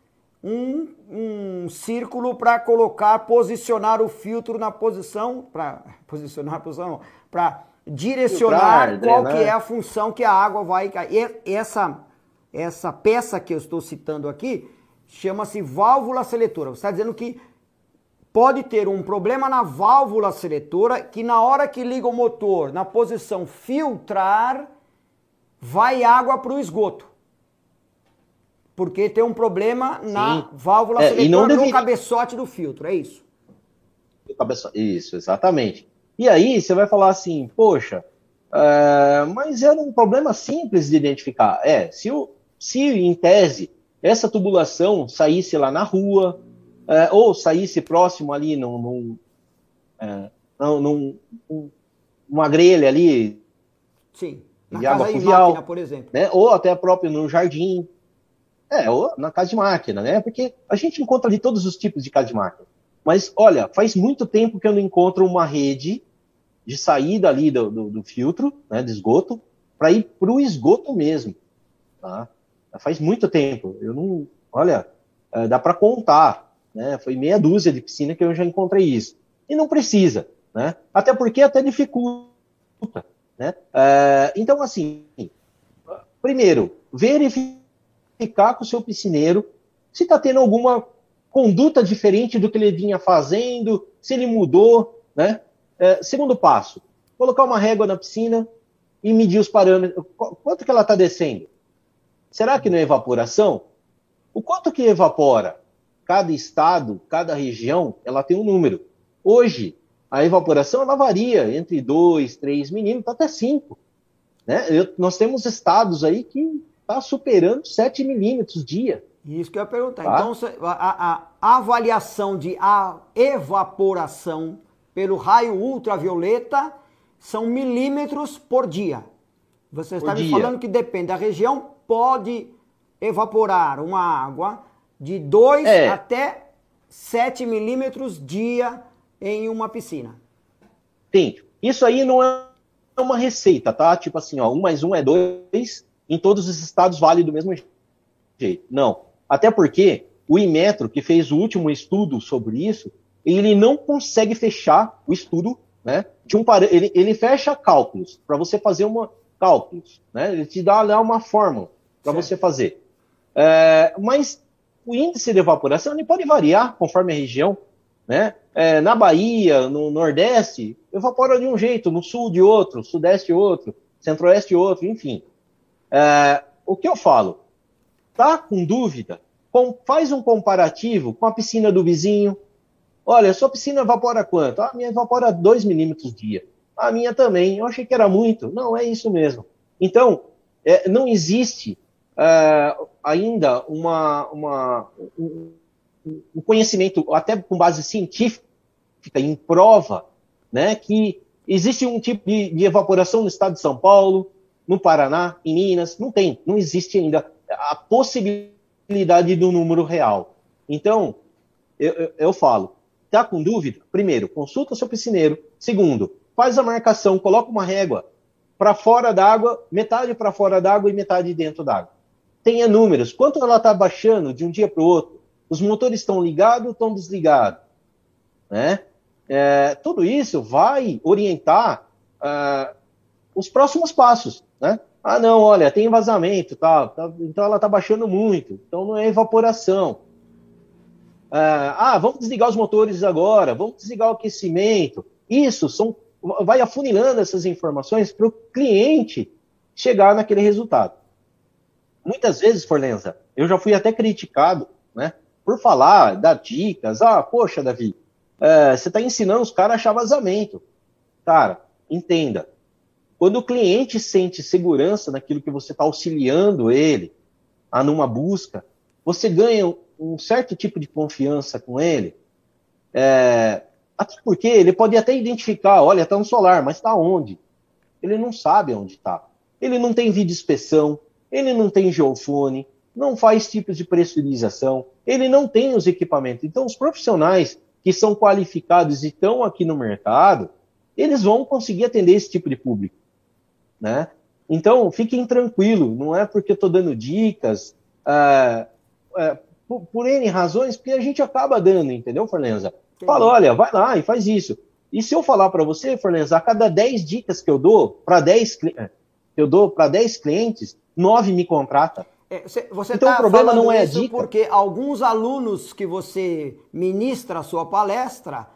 um, um círculo para colocar, posicionar o filtro na posição, para [LAUGHS] posicionar a posição, para direcionar Filtrar, qual que é a função que a água vai cair. E essa, essa peça que eu estou citando aqui chama-se válvula seletora. Você está dizendo que pode ter um problema na válvula seletora que na hora que liga o motor na posição filtrar, vai água para o esgoto. Porque tem um problema na Sim. válvula é, seletora no cabeçote do filtro, é isso? Isso, exatamente. E aí você vai falar assim, poxa, É, mas era um problema simples de identificar. É, se, o, se em tese essa tubulação saísse lá na rua, é, ou saísse próximo ali num, num, é, num, num, uma grelha ali Sim, na de água fluvial, máquina, por exemplo. Né, ou até próprio no jardim, é, ou na casa de máquina, né? Porque a gente encontra ali todos os tipos de casa de máquina. Mas, olha, faz muito tempo que eu não encontro uma rede de saída ali do, do, do filtro, né, de esgoto, para ir para o esgoto mesmo. Tá? Faz muito tempo. Eu não. Olha, é, dá para contar. Né? Foi meia dúzia de piscina que eu já encontrei isso. E não precisa. Né? Até porque até dificulta. Né? É, então, assim, primeiro, verificar com o seu piscineiro se está tendo alguma conduta diferente do que ele vinha fazendo, se ele mudou, né? É, segundo passo, colocar uma régua na piscina e medir os parâmetros. Quanto que ela está descendo? Será que não é evaporação? O quanto que evapora? Cada estado, cada região, ela tem um número. Hoje, a evaporação ela varia entre 2, 3 milímetros até 5. Né? Eu, nós temos estados aí que está superando 7 milímetros dia. Isso que eu ia perguntar. Tá? Então, a, a, avaliação de a evaporação pelo raio ultravioleta são milímetros por dia. Você está me falando que depende da região, pode evaporar uma água de 2 é. até 7 milímetros dia em uma piscina. Sim. Isso aí não é uma receita, tá? Tipo assim, ó, um mais um é dois, em todos os estados vale do mesmo jeito. Não. Até porque o Imetro, que fez o último estudo sobre isso, ele não consegue fechar o estudo, né? De um ele, ele fecha cálculos para você fazer uma cálculos, né? Ele te dá lá uma fórmula para você fazer. É, mas o índice de evaporação ele pode variar conforme a região, né? É, na Bahia, no Nordeste, evapora de um jeito, no Sul de outro, Sudeste outro, Centro-Oeste outro, enfim. É, o que eu falo? Tá com dúvida? Com, faz um comparativo com a piscina do vizinho. Olha, sua piscina evapora quanto? Ah, a minha evapora 2 milímetros dia. A minha também. Eu achei que era muito. Não, é isso mesmo. Então, é, não existe uh, ainda uma, uma, um, um, conhecimento, até com base científica, em prova, né, que existe um tipo de, de evaporação no estado de São Paulo, no Paraná, em Minas. Não tem, não existe ainda a possibilidade do número real. Então, eu, eu, eu falo, tá com dúvida? Primeiro, consulta seu piscineiro. Segundo, faz a marcação, coloca uma régua para fora d'água, metade para fora d'água e metade dentro d'água. Tenha números. Quanto ela está baixando de um dia para o outro? Os motores estão ligados ou estão desligados? Né? É, tudo isso vai orientar uh, os próximos passos. Né? Ah, não, olha, tem vazamento, tá, tá então ela está baixando muito, então não é evaporação. Ah, ah, vamos desligar os motores agora, vamos desligar o aquecimento. Isso são, vai afunilando essas informações para o cliente chegar naquele resultado. Muitas vezes, Forlenza, eu já fui até criticado, né, por falar, dar dicas. Ah, poxa, Davi, é, você está ensinando os caras a achar vazamento. Cara, entenda, quando o cliente sente segurança naquilo que você está auxiliando ele a numa busca, você ganha um certo tipo de confiança com ele. É, até porque ele pode até identificar, olha, está no solar, mas está onde? Ele não sabe onde está. Ele não tem vídeo inspeção, ele não tem geofone, não faz tipos de pressurização, ele não tem os equipamentos. Então, os profissionais que são qualificados e estão aqui no mercado, eles vão conseguir atender esse tipo de público né? Então, fiquem tranquilos, não é porque eu estou dando dicas, é, é, por, por, N razões, porque a gente acaba dando, entendeu, Forlenza? Fala, olha, vai lá e faz isso. E se eu falar para você, Forlenza, a cada 10 dicas que eu dou para 10 eu dou para 10 clientes, 9 me contratam. É, você então tá o problema não é a dica. Porque alguns alunos que você ministra a sua palestra,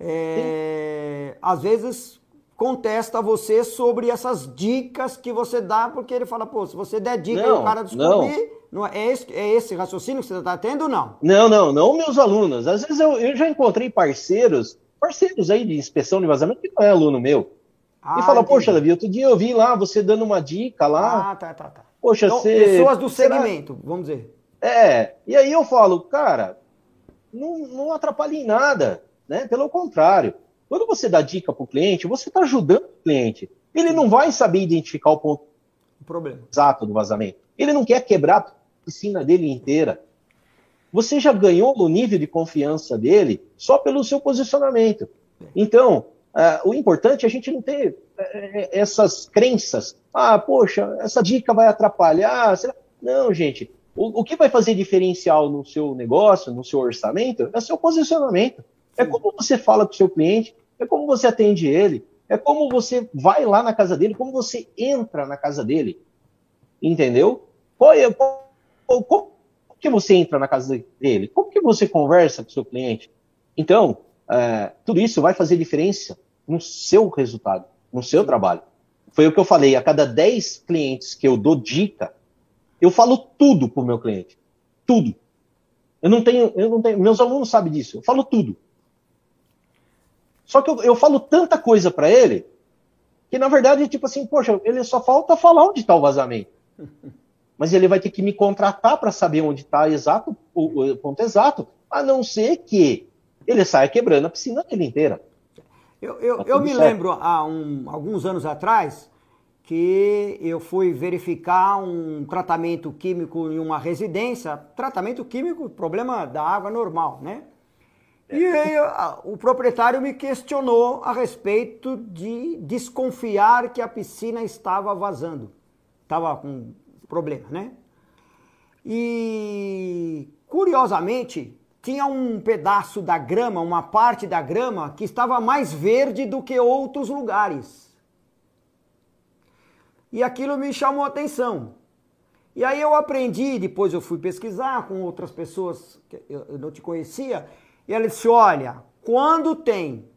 é, às vezes contesta você sobre essas dicas que você dá, porque ele fala, pô, se você der dica não, e o cara descobrir, não. não. é, esse, é esse raciocínio que você está tendo ou não? Não, não, não meus alunos. Às vezes eu, eu já encontrei parceiros, parceiros aí de inspeção de vazamento que não é aluno meu. Ah, e fala, entendi. poxa, Davi, outro dia eu vi lá você dando uma dica lá. Ah, tá, tá, tá. Poxa, então, você... Pessoas do segmento, será... vamos dizer. É, e aí eu falo, cara, não, não atrapalha em nada, né? Pelo contrário. Quando você dá dica para o cliente, você está ajudando o cliente. Ele não vai saber identificar o ponto o problema. exato do vazamento. Ele não quer quebrar a piscina dele inteira. Você já ganhou o nível de confiança dele só pelo seu posicionamento. Então, uh, o importante é a gente não ter uh, essas crenças. Ah, poxa, essa dica vai atrapalhar. Não, gente. O, o que vai fazer diferencial no seu negócio, no seu orçamento, é seu posicionamento. É como você fala com o seu cliente, é como você atende ele, é como você vai lá na casa dele, como você entra na casa dele. Entendeu? Qual é, qual, como que você entra na casa dele? Como que você conversa com o seu cliente? Então, é, tudo isso vai fazer diferença no seu resultado, no seu trabalho. Foi o que eu falei, a cada 10 clientes que eu dou dica, eu falo tudo para o meu cliente. Tudo. Eu não tenho, eu não tenho, meus alunos sabem disso. Eu falo tudo. Só que eu, eu falo tanta coisa para ele que na verdade, tipo assim, poxa, ele só falta falar onde está o vazamento. [LAUGHS] Mas ele vai ter que me contratar para saber onde está exato o, o, ponto exato, a não ser que ele saia quebrando a piscina dele inteira. Eu, eu, tá eu me certo. lembro há um, alguns anos atrás que eu fui verificar um tratamento químico em uma residência, tratamento químico, problema da água normal, né? E aí, o proprietário me questionou a respeito de desconfiar que a piscina estava vazando. Estava com problema, né? E curiosamente, tinha um pedaço da grama, uma parte da grama que estava mais verde do que outros lugares. E aquilo me chamou a atenção. E aí eu aprendi, depois eu fui pesquisar com outras pessoas que eu não te conhecia, e ela disse: olha, quando tem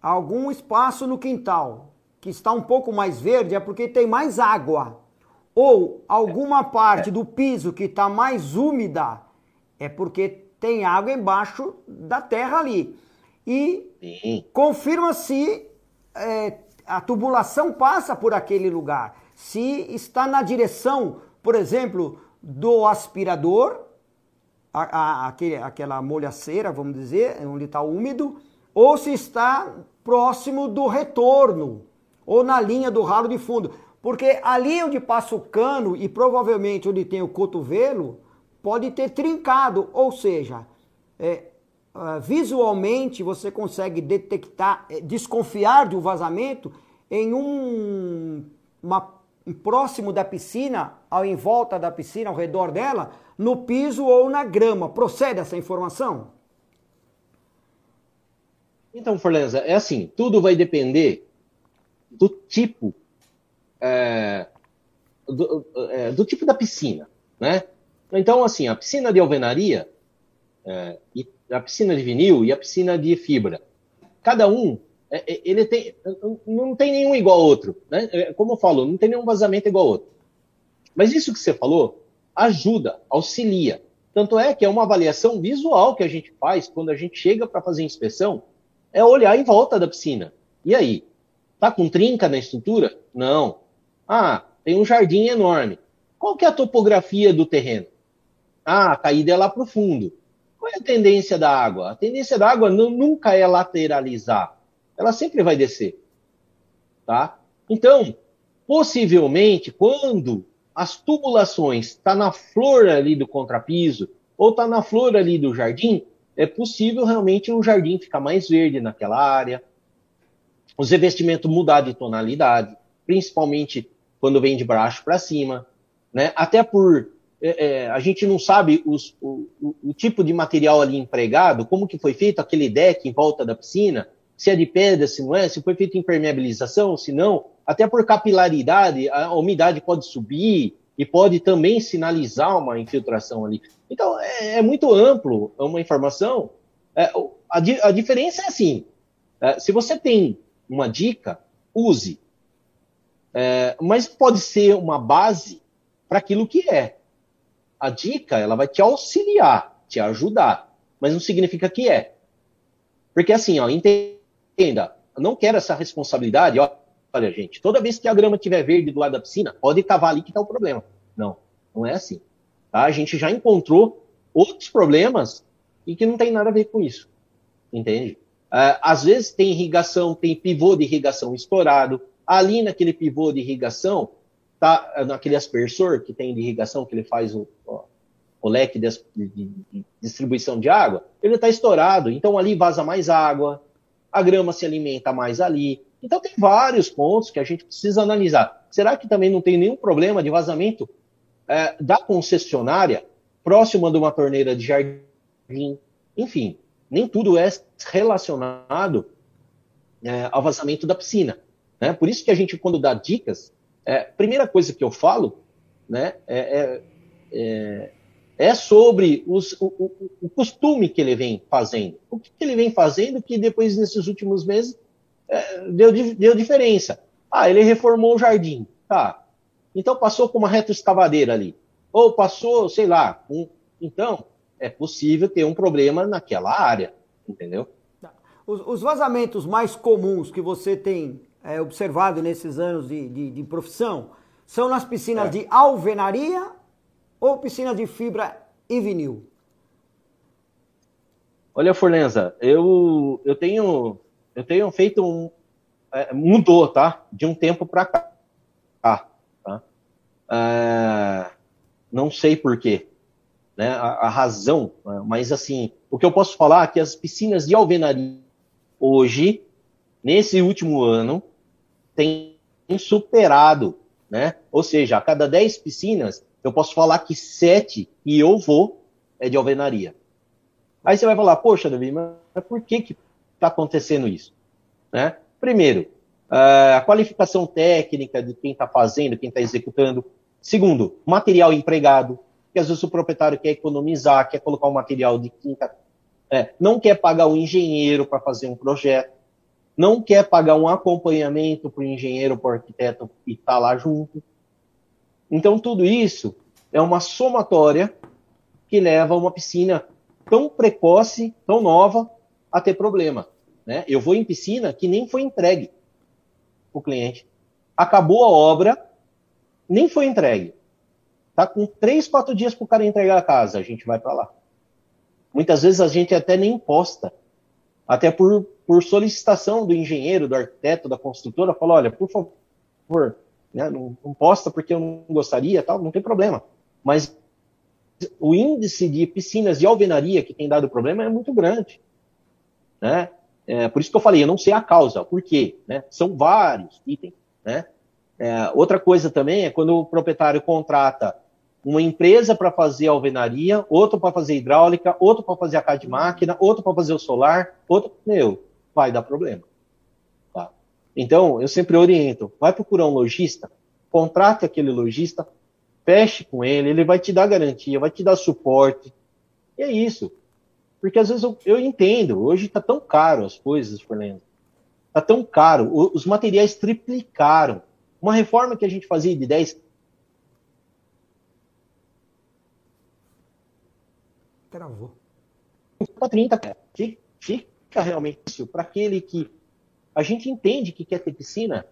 algum espaço no quintal que está um pouco mais verde, é porque tem mais água. Ou alguma parte do piso que está mais úmida, é porque tem água embaixo da terra ali. E confirma se é, a tubulação passa por aquele lugar. Se está na direção, por exemplo, do aspirador a, a, aquele, aquela molhaceira, vamos dizer, onde está úmido, ou se está próximo do retorno, ou na linha do ralo de fundo. Porque ali onde passa o cano e provavelmente onde tem o cotovelo, pode ter trincado, ou seja, é, uh, visualmente você consegue detectar, é, desconfiar de um vazamento em um uma, próximo da piscina, ao em volta da piscina, ao redor dela, no piso ou na grama. Procede essa informação? Então, Forlenza, é assim, tudo vai depender do tipo é, do, é, do, tipo da piscina, né? Então, assim, a piscina de alvenaria, é, a piscina de vinil e a piscina de fibra, cada um, é, é, ele tem, não tem nenhum igual ao outro, né? É, como eu falo, não tem nenhum vazamento igual ao outro. Mas isso que você falou, ajuda, auxilia. Tanto é que é uma avaliação visual que a gente faz quando a gente chega para fazer inspeção, é olhar em volta da piscina. E aí? Tá com trinca na estrutura? Não. Ah, tem um jardim enorme. Qual que é a topografia do terreno? Ah, a caída é lá para o fundo. Qual é a tendência da água? A tendência da água nunca é lateralizar. Ela sempre vai descer. Tá? Então, possivelmente, quando as tubulações está na flor ali do contrapiso ou está na flor ali do jardim, é possível realmente o jardim ficar mais verde naquela área, os revestimentos mudar de tonalidade, principalmente quando vem de baixo para cima, né? Até por é, é, a gente não sabe os, o, o, o, tipo de material ali empregado, como que foi feito aquele deck em volta da piscina, se é de pedra, se não é, se foi feito impermeabilização, se não, até por capilaridade, a umidade pode subir e pode também sinalizar uma infiltração ali. Então, é, é muito amplo uma informação. É, a, a, diferença é assim: é, se você tem uma dica, use. É, mas pode ser uma base para aquilo que é. A dica, ela vai te auxiliar, te ajudar, mas não significa que é. Porque assim, ó, entenda, não quero essa responsabilidade, ó, olha, gente, toda vez que a grama estiver verde do lado da piscina, pode cavar ali que está o problema. Não, não é assim. Tá? A gente já encontrou outros problemas e que não tem nada a ver com isso. Entende? Uh, às vezes tem irrigação, tem pivô de irrigação estourado. Ali naquele pivô de irrigação, tá naquele aspersor que tem de irrigação, que ele faz o, o leque de, de, de, distribuição de água, ele está estourado. Então ali vaza mais água, a grama se alimenta mais ali. Então tem vários pontos que a gente precisa analisar. Será que também não tem nenhum problema de vazamento é, da concessionária próxima de uma torneira de jardim? Enfim, nem tudo é relacionado é, ao vazamento da piscina. Né? Por isso que a gente, quando dá dicas, é, primeira coisa que eu falo né, é, é, é, é sobre os, o, o, o, costume que ele vem fazendo. O que, ele vem fazendo que depois, nesses últimos meses, é, deu, deu diferença. Ah, ele reformou o jardim. Tá. Então passou com uma retroescavadeira ali. Ou passou, sei lá. Um, então, é possível ter um problema naquela área. Entendeu? Tá. Os, os vazamentos mais comuns que você tem é, observado nesses anos de, de, de, profissão são nas piscinas é. de alvenaria ou piscinas de fibra e vinil? Olha, Forlenza, eu, eu tenho eu tenho feito um é, mudou, tá? De um tempo para cá, tá? É, não sei porquê, né? A, a, razão, mas assim, o que eu posso falar é que as piscinas de alvenaria hoje, nesse último ano, tem superado, né? Ou seja, a cada 10 piscinas, eu posso falar que 7 e eu vou é de alvenaria. Aí você vai falar, poxa, Davi, mas por que que está acontecendo isso? Né? Primeiro, a qualificação técnica de quem está fazendo, quem está executando. Segundo, material empregado, que às vezes o proprietário quer economizar, quer colocar um material de quinta, é, não quer pagar o engenheiro para fazer um projeto não quer pagar um acompanhamento para o engenheiro, para o arquiteto que está lá junto. Então, tudo isso é uma somatória que leva uma piscina tão precoce, tão nova, a ter problema. Né? Eu vou em piscina que nem foi entregue o cliente. Acabou a obra, nem foi entregue. Tá com três, quatro dias para o cara entregar a casa, a gente vai para lá. Muitas vezes a gente até nem posta até por, por solicitação do engenheiro, do arquiteto, da construtora, falou, olha, por favor, né, não, não posta porque eu não gostaria, tal, não tem problema. Mas o índice de piscinas de alvenaria que tem dado problema é muito grande. Né? É, por isso que eu falei, eu não sei a causa, por quê? Né? São vários itens. Né? É, outra coisa também é quando o proprietário contrata uma empresa para fazer alvenaria, outro para fazer hidráulica, outro para fazer a casa de máquina, outro para fazer o solar, outro, meu, vai dar problema. Tá? Então, eu sempre oriento, vai procurar um lojista, contrate aquele lojista, feche com ele, ele vai te dar garantia, vai te dar suporte. E é isso. Porque às vezes eu, eu entendo, hoje está tão caro as coisas, Fernando. Está tão caro, os materiais triplicaram. Uma reforma que a gente fazia de 10, Travou. Para 30, cara. Fica realmente para aquele que a gente entende que quer ter piscina,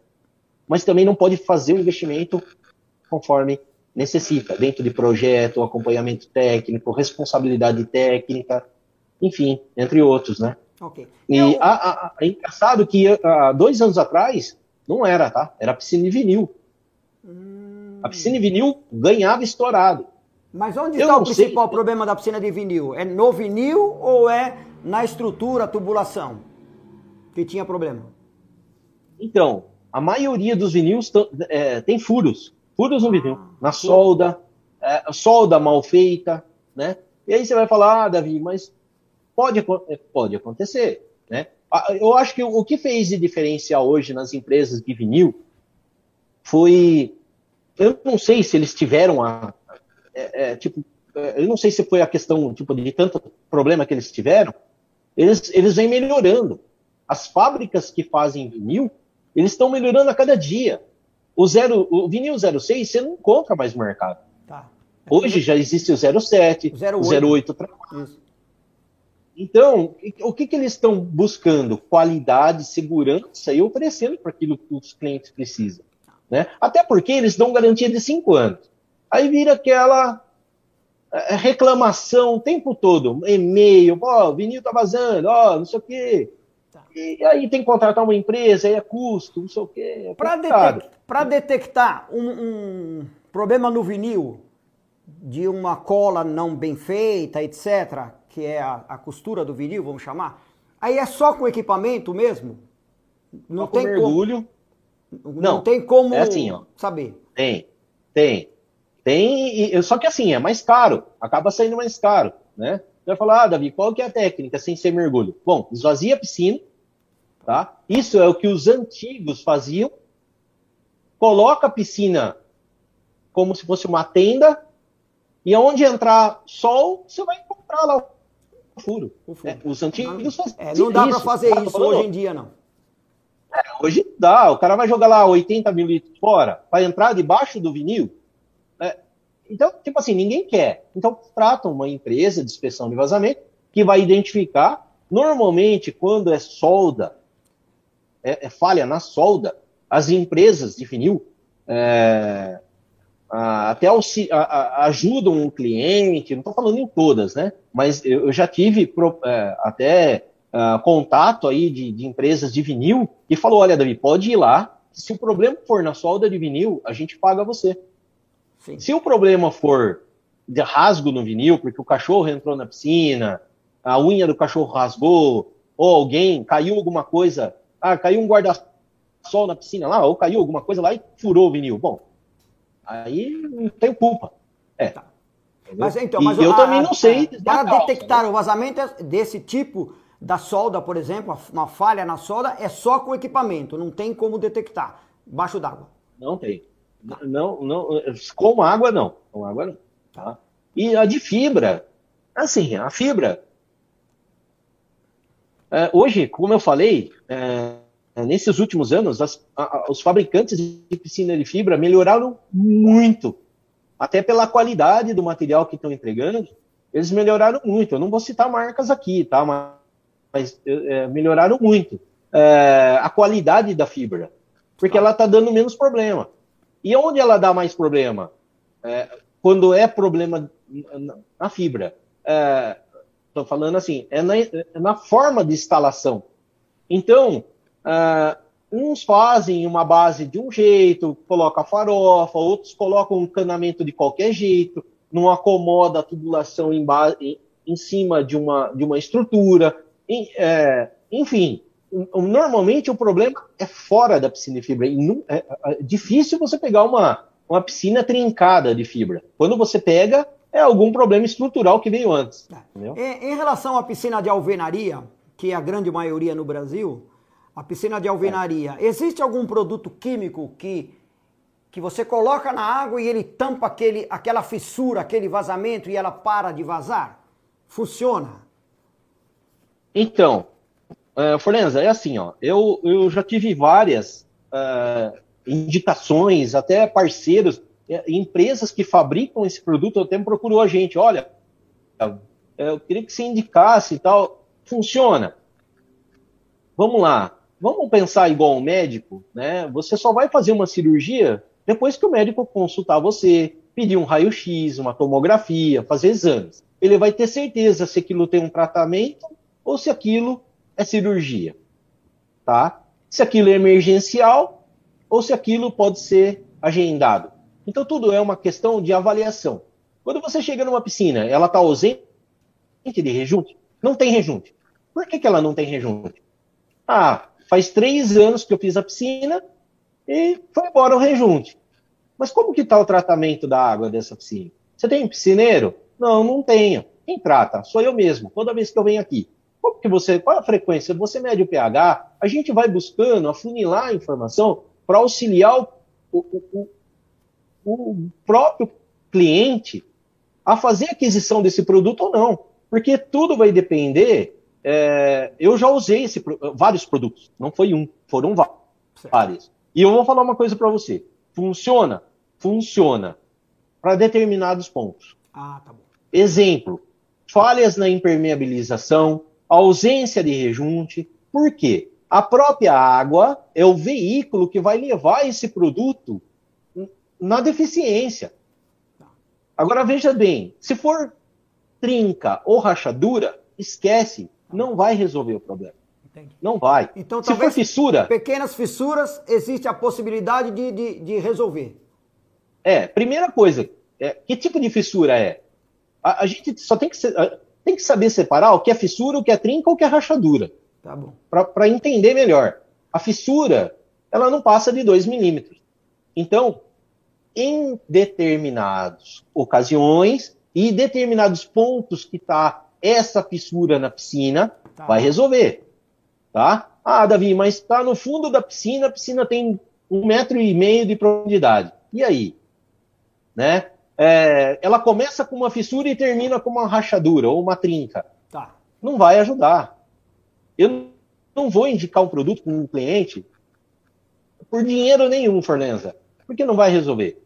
mas também não pode fazer o investimento conforme necessita, dentro de projeto, acompanhamento técnico, responsabilidade técnica, enfim, entre outros, né? Ok. E Eu... a, a, é engraçado que há dois anos atrás não era, tá? Era piscina de vinil. Hum... A piscina de vinil ganhava estourado. Mas onde está o principal sei. problema da piscina de vinil? É no vinil ou é na estrutura, tubulação? Que tinha problema? Então, a maioria dos vinis é, tem furos. Furos no vinil. Ah, na solda, é, solda mal feita, né? E aí você vai falar, ah, Davi, mas pode, é, pode acontecer, né? Ah, eu acho que o que fez de diferencial hoje nas empresas de vinil foi. Eu não sei se eles tiveram a, é, é, tipo, é, eu não sei se foi a questão tipo, de tanto problema que eles tiveram, eles, eles vêm melhorando. As fábricas que fazem vinil, eles estão melhorando a cada dia. O, zero, o vinil 06 você não encontra mais no mercado. Tá. Hoje já existe o 07, o 08, o 08 trabalha. Então, o que, que eles estão buscando? Qualidade, segurança e oferecendo para aquilo que os clientes precisam. Né? Até porque eles dão garantia de cinco anos. Aí vira aquela é, reclamação o tempo todo, e-mail, ó, oh, o vinil tá vazando, ó, oh, não sei o quê. Tá. E aí tem que contratar uma empresa, aí é custo, não sei o quê. É para detec detectar um, um problema no vinil, de uma cola não bem feita, etc., que é a, a costura do vinil, vamos chamar, aí é só com equipamento mesmo? Não só tem mergulho. Como, não, não tem como é assim, ó. saber. Tem, tem. Tem, só que assim, é mais caro, acaba saindo mais caro, né? Você vai falar, ah, Davi, qual que é a técnica sem ser mergulho? Bom, esvazia a piscina, tá? Isso é o que os antigos faziam. Coloca a piscina como se fosse uma tenda, e onde entrar sol, você vai encontrar lá o furo. O furo. É, os antigos faziam é, Não dá para fazer isso hoje em dia, não. É, hoje dá, o cara vai jogar lá 80 mil litros fora, para entrar debaixo do vinil. É, então, tipo assim, ninguém quer. Então, tratam uma empresa de inspeção de vazamento que vai identificar. Normalmente, quando é solda, é, é falha na solda, as empresas de vinil é, até ajudam o cliente, não estou falando em todas, né? Mas eu, eu já tive pro, é, até uh, contato aí de, de, empresas de vinil e falou: olha, Davi, pode ir lá. Se o problema for na solda de vinil, a gente paga você. Sim. Se o problema for de rasgo no vinil, porque o cachorro entrou na piscina, a unha do cachorro rasgou, ou alguém caiu alguma coisa, ah, caiu um guarda-sol na piscina lá, ou caiu alguma coisa lá e furou o vinil. Bom, aí não tenho culpa. É. Tá. Mas então, mas eu a, também não sei. Para detectar né? o vazamento desse tipo da solda, por exemplo, uma falha na solda, é só com equipamento, não tem como detectar. Baixo d'água. Não tem. Tá. Não, não, com água não. Com água não. Tá? E a de fibra, assim, a fibra. É, hoje, como eu falei, é, nesses últimos anos, as, a, os fabricantes de piscina de fibra melhoraram muito. Até pela qualidade do material que estão entregando, eles melhoraram muito. Eu não vou citar marcas aqui, tá? Mas, mas é, melhoraram muito é, a qualidade da fibra, porque ela está dando menos problema. E onde ela dá mais problema? É, quando é problema na fibra. Estou é, falando assim, é na, é na, forma de instalação. Então, é, uns fazem uma base de um jeito, coloca farofa, outros colocam um encanamento de qualquer jeito, não acomoda a tubulação em, base, em, em cima de uma, de uma estrutura. É, enfim, normalmente o problema é fora da piscina de fibra. Não, é, é, difícil você pegar uma, uma piscina trincada de fibra. Quando você pega, é algum problema estrutural que veio antes. Em, em, relação à piscina de alvenaria, que é a grande maioria no Brasil, a piscina de alvenaria, é. existe algum produto químico que, que você coloca na água e ele tampa aquele, aquela fissura, aquele vazamento e ela para de vazar? Funciona? Então, Uh, é assim, ó, eu, eu já tive várias uh, indicações, até parceiros, é, empresas que fabricam esse produto até procurou a gente, olha, eu queria que você indicasse e tal, funciona. Vamos lá, vamos pensar igual um médico, né? Você só vai fazer uma cirurgia depois que o médico consultar você, pedir um raio-x, uma tomografia, fazer exames. Ele vai ter certeza se aquilo tem um tratamento ou se aquilo é cirurgia, tá? Se aquilo é emergencial ou se aquilo pode ser agendado. Então tudo é uma questão de avaliação. Quando você chega numa piscina, ela está ausente de rejunte? Não tem rejunte. Por que, que ela não tem rejunte? Ah, faz três anos que eu fiz a piscina e foi embora o rejunte. Mas como que está o tratamento da água dessa piscina? Você tem piscineiro? Não, não tenho. Quem trata? Sou eu mesmo, toda vez que eu venho aqui. Como que você, qual é a frequência? Você mede o pH, a gente vai buscando afunilar a informação para auxiliar o, o, o, o próprio cliente a fazer a aquisição desse produto ou não. Porque tudo vai depender. É, eu já usei esse, vários produtos, não foi um, foram vários. E eu vou falar uma coisa para você. Funciona? Funciona. Para determinados pontos. Ah, tá bom. Exemplo: falhas na impermeabilização, ausência de rejunte. Por quê? A própria água é o veículo que vai levar esse produto na deficiência. Agora veja bem, se for trinca ou rachadura, esquece, não vai resolver o problema. Entendi. Não vai. Então, se for fissura. Pequenas fissuras, existe a possibilidade de, de, de resolver. É, primeira coisa, é, que tipo de fissura é? A, a gente só tem que, tem que saber separar o que é fissura, o que é trinca ou o que é rachadura. Tá bom. Para entender melhor. A fissura, ela não passa de 2 milímetros. Então, em determinadas ocasiões e determinados pontos que está essa fissura na piscina, tá. vai resolver. Tá? Ah, Davi, mas está no fundo da piscina, a piscina tem um metro e meio de profundidade. E aí? Né? É, ela começa com uma fissura e termina com uma rachadura ou uma trinca. Tá. Não vai ajudar. Eu não vou indicar um produto para um cliente por dinheiro nenhum, Fornenza, porque não vai resolver.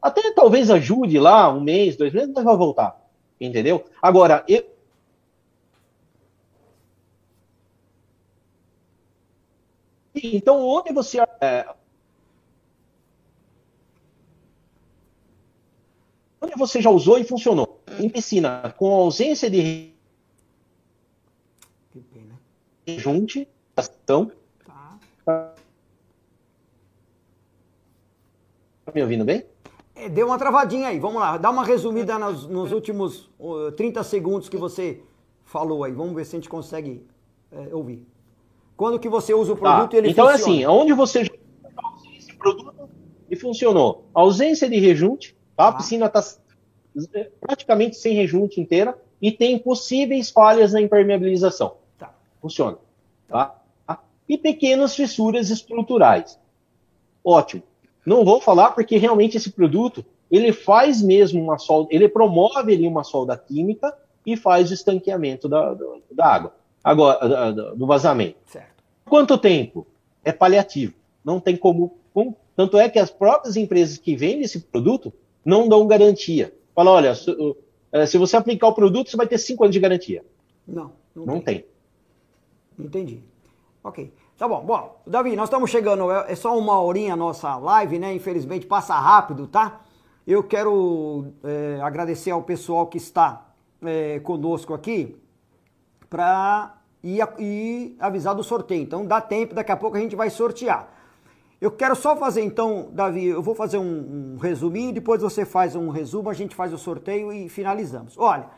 Até talvez ajude lá um mês, dois meses, mas vai voltar. Entendeu? Agora, eu, Então, onde você. É, onde você já usou e funcionou? Em piscina, com ausência de junte, ação. Tá. tá me ouvindo bem? É, deu uma travadinha aí. Vamos lá, dá uma resumida nos, nos últimos uh, 30 segundos que você falou aí. Vamos ver se a gente consegue é, ouvir. Quando que você usa o tá. produto tá. ele então, funciona? Então é assim, onde você esse produto e funcionou. Ausência de rejunte, tá? a piscina está praticamente sem rejunte inteira e tem possíveis falhas na impermeabilização. Tá. Funciona. Tá? E pequenas fissuras estruturais. Ótimo. Não vou falar porque realmente esse produto ele faz mesmo uma solda, ele promove ali uma solda química e faz o estanqueamento da, da, da água, agora do vazamento. Certo. Quanto tempo? É paliativo. Não tem como, como. Tanto é que as próprias empresas que vendem esse produto não dão garantia. Fala, olha, se, eh, se você aplicar o produto, você vai ter cinco anos de garantia. Não. Não, não tem. tem. Entendi. Ok. Tá bom. Bom, Davi, nós estamos chegando, é, é só uma horinha a nossa live, né? Infelizmente passa rápido, tá? Eu quero é, agradecer ao pessoal que está é, conosco aqui para ir avisar do sorteio. Então dá tempo, daqui a pouco a gente vai sortear. Eu quero só fazer então, Davi, eu vou fazer um, um resuminho, depois você faz um resumo, a gente faz o sorteio e finalizamos. Olha,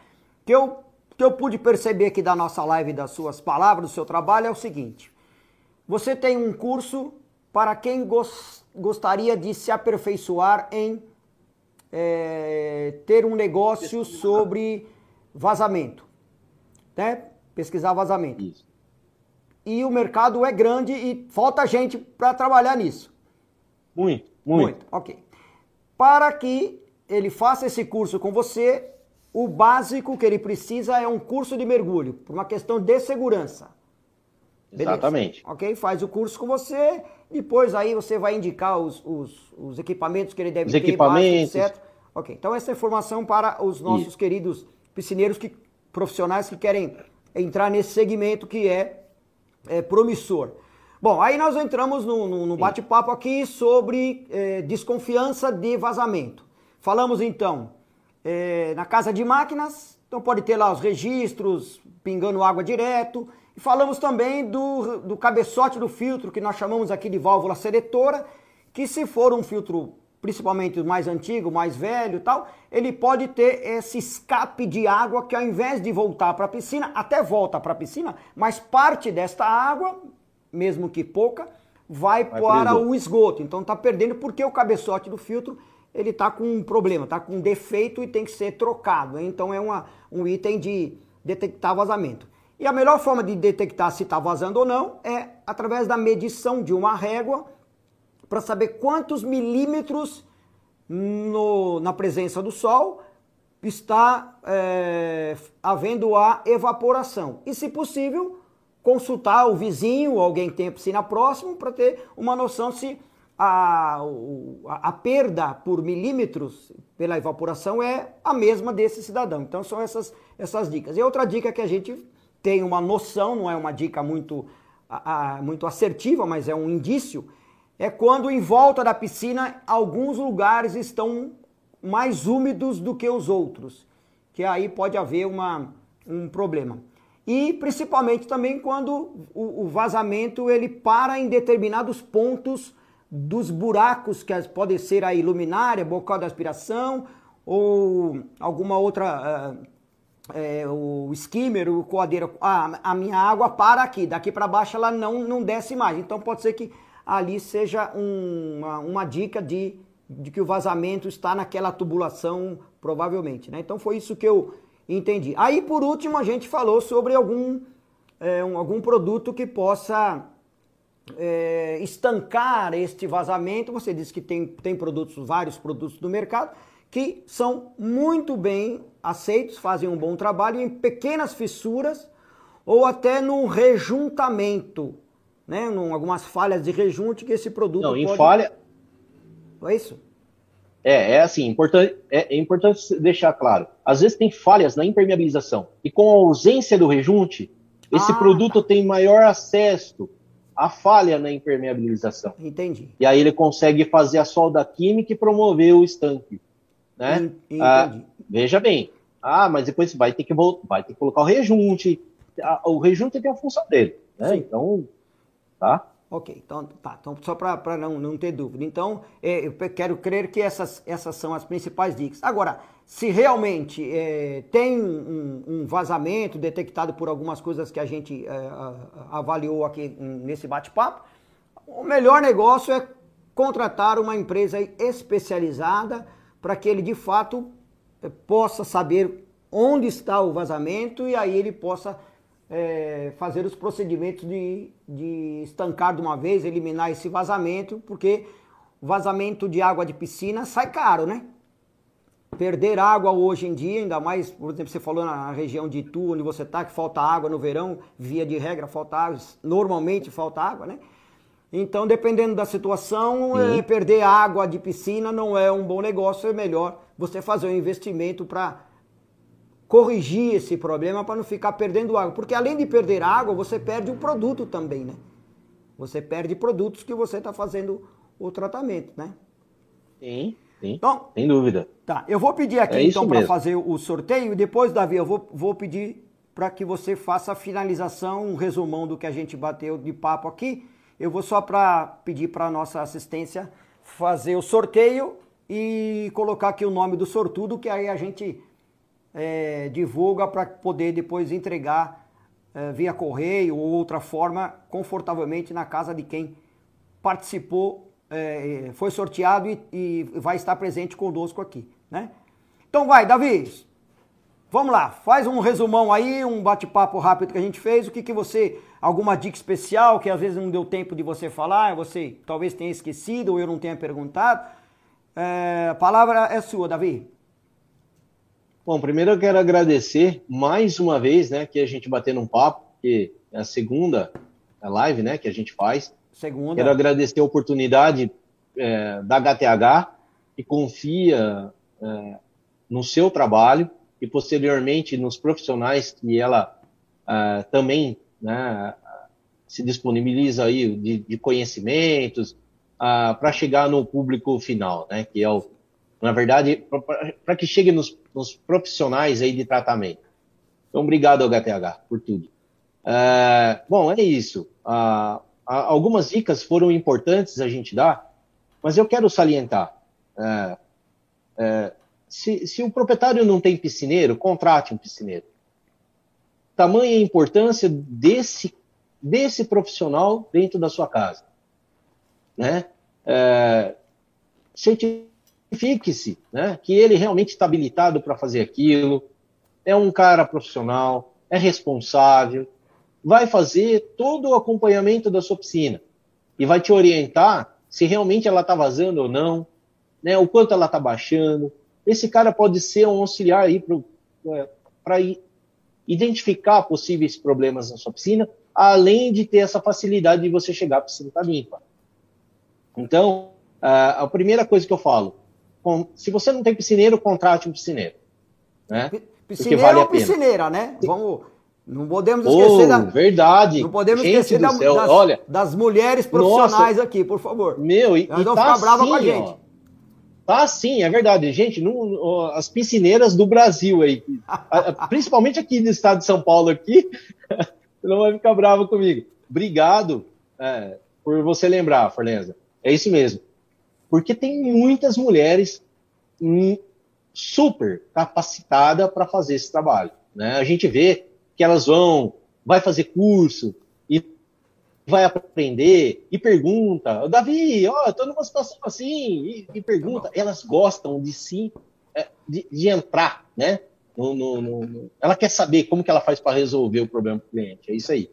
que eu, que eu pude perceber aqui da nossa live, das suas palavras, do seu trabalho, é o seguinte. Você tem um curso para quem gos, gostaria de se aperfeiçoar em é, ter um negócio sobre vazamento, né? Pesquisar vazamento. Isso. E o mercado é grande e falta gente para trabalhar nisso. Muito, muito, muito. Ok. Para que ele faça esse curso com você, o básico que ele precisa é um curso de mergulho, por uma questão de segurança. Beleza? Exatamente. Ok? Faz o curso com você, depois aí você vai indicar os, os, os equipamentos que ele deve os ter, equipamentos. etc. Ok, então essa é informação para os nossos Isso. queridos piscineiros que, profissionais que querem entrar nesse segmento que é, é promissor. Bom, aí nós entramos no, no, no bate-papo aqui sobre é, desconfiança de vazamento. Falamos então é, na casa de máquinas, então pode ter lá os registros, pingando água direto, e falamos também do, do cabeçote do filtro, que nós chamamos aqui de válvula seletora, que se for um filtro principalmente mais antigo, mais velho e tal, ele pode ter esse escape de água que ao invés de voltar para a piscina, até volta para a piscina, mas parte desta água, mesmo que pouca, vai, vai para o esgoto. Então está perdendo porque o cabeçote do filtro ele está com um problema, está com um defeito e tem que ser trocado. Então é uma, um item de detectar vazamento. E a melhor forma de detectar se está vazando ou não é através da medição de uma régua para saber quantos milímetros no, na presença do sol está é, havendo a evaporação. E, se possível, consultar o vizinho alguém que tenha piscina próximo para ter uma noção se a, a, a, perda por milímetros pela evaporação é a mesma desse cidadão. Então, são essas, essas dicas. E outra dica que a gente tem uma noção, não é uma dica muito, a, muito assertiva, mas é um indício, é quando em volta da piscina alguns lugares estão mais úmidos do que os outros, que aí pode haver uma, um problema. E principalmente também quando o, o vazamento ele para em determinados pontos dos buracos que podem ser a iluminária, bocal de aspiração ou alguma outra, é, o skimmer, o coadeiro, ah, a minha água para aqui, daqui para baixo ela não, não desce mais. Então pode ser que ali seja uma, uma dica de, de que o vazamento está naquela tubulação, provavelmente. Né? Então foi isso que eu entendi. Aí por último a gente falou sobre algum, é, um, algum produto que possa é, estancar este vazamento. Você disse que tem, tem produtos, vários produtos no mercado que são muito bem aceitos, fazem um bom trabalho em pequenas fissuras ou até no rejuntamento, né? Em algumas falhas de rejunte que esse produto Não, em falha... É isso? É, é assim, importante, é, é, importante deixar claro. Às vezes tem falhas na impermeabilização. E com a ausência do rejunte, esse ah, produto tá. tem maior acesso à falha na impermeabilização. Entendi. E aí ele consegue fazer a solda química e promover o estanque. Né? Ah, veja bem. Ah, mas depois vai ter que voltar, vai ter que colocar o rejunte. O rejunte tem a função dele. Né? Então, tá? Ok, então tá. Então, só para não, não ter dúvida. Então, é, eu quero crer que essas, essas são as principais dicas. Agora, se realmente é, tem um, um, vazamento detectado por algumas coisas que a gente é, avaliou aqui nesse bate-papo, o melhor negócio é contratar uma empresa especializada para que ele de fato eh, possa saber onde está o vazamento e aí ele possa é, fazer os procedimentos de, de estancar de uma vez, eliminar esse vazamento, porque vazamento de água de piscina sai caro, né? Perder água hoje em dia, ainda mais, por exemplo, você falou na região de Itu, onde você está, que falta água no verão, via de regra falta água, normalmente falta água, né? Então, dependendo da situação, é, perder água de piscina não é um bom negócio, é melhor você fazer um investimento para corrigir esse problema para não ficar perdendo água. Porque além de perder água, você perde o produto também, né? Você perde produtos que você está fazendo o tratamento, né? Sim, sim. Então, sem dúvida. Tá, eu vou pedir aqui é então para fazer o sorteio e depois, Davi, eu vou, vou pedir para que você faça a finalização, um resumão do que a gente bateu de papo aqui eu vou só para pedir para a nossa assistência fazer o sorteio e colocar aqui o nome do sortudo, que aí a gente é, divulga para poder depois entregar é, via correio ou outra forma, confortavelmente na casa de quem participou, é, foi sorteado e, e, vai estar presente conosco aqui, né? Então vai, Davi, vamos lá, faz um resumão aí, um bate-papo rápido que a gente fez, o que, que você alguma dica especial que às vezes não deu tempo de você falar, você talvez tenha esquecido ou eu não tenha perguntado. É, a palavra é sua, Davi. Bom, primeiro eu quero agradecer mais uma vez, né, que a gente batendo um papo, que é a segunda live, né, que a gente faz. Segunda. Quero agradecer a oportunidade é, da HTH, que confia é, no seu trabalho e posteriormente nos profissionais que ela é, também né, se disponibiliza aí de, de conhecimentos uh, para chegar no público final, né, que é o, na verdade, para que chegue nos, nos, profissionais aí de tratamento. Então, obrigado, HTH, por tudo. Uh, bom, é isso. Uh, algumas dicas foram importantes a gente dar, mas eu quero salientar. Uh, se, se o proprietário não tem piscineiro, contrate um piscineiro tamanha importância desse, desse profissional dentro da sua casa. Né? É, certifique-se né, que ele realmente está habilitado para fazer aquilo, é um cara profissional, é responsável, vai fazer todo o acompanhamento da sua piscina e vai te orientar se realmente ela está vazando ou não, né, o quanto ela está baixando. Esse cara pode ser um auxiliar aí para é, identificar possíveis problemas na sua piscina, além de ter essa facilidade de você chegar, a piscina está limpa. Então, a primeira coisa que eu falo, se você não tem piscineiro, contrate um piscineiro. Né? Piscineiro vale ou piscineira, né? Vamos, Não podemos esquecer oh, da. Verdade. Não podemos gente esquecer da, das, Olha, das mulheres profissionais nossa, aqui, por favor. Meu, e, Elas vão tá ficar assim, com a assim, gente. Ó, tá sim, é verdade. Gente, não, as piscineiras do Brasil aí, principalmente aqui no estado de São Paulo, aqui, [LAUGHS] não vai ficar brava comigo. Obrigado é, por você lembrar, Forlenza. É isso mesmo. Porque tem muitas mulheres hum, super capacitadas para fazer esse trabalho. Né? A gente vê que elas vão, vai fazer curso e vai aprender e pergunta, Davi, ó, oh, estou numa situação assim, e, e pergunta. Elas gostam de sim, é, de, de, entrar, né? No, no, no, ela quer saber como que ela faz para resolver o problema do cliente, é isso aí.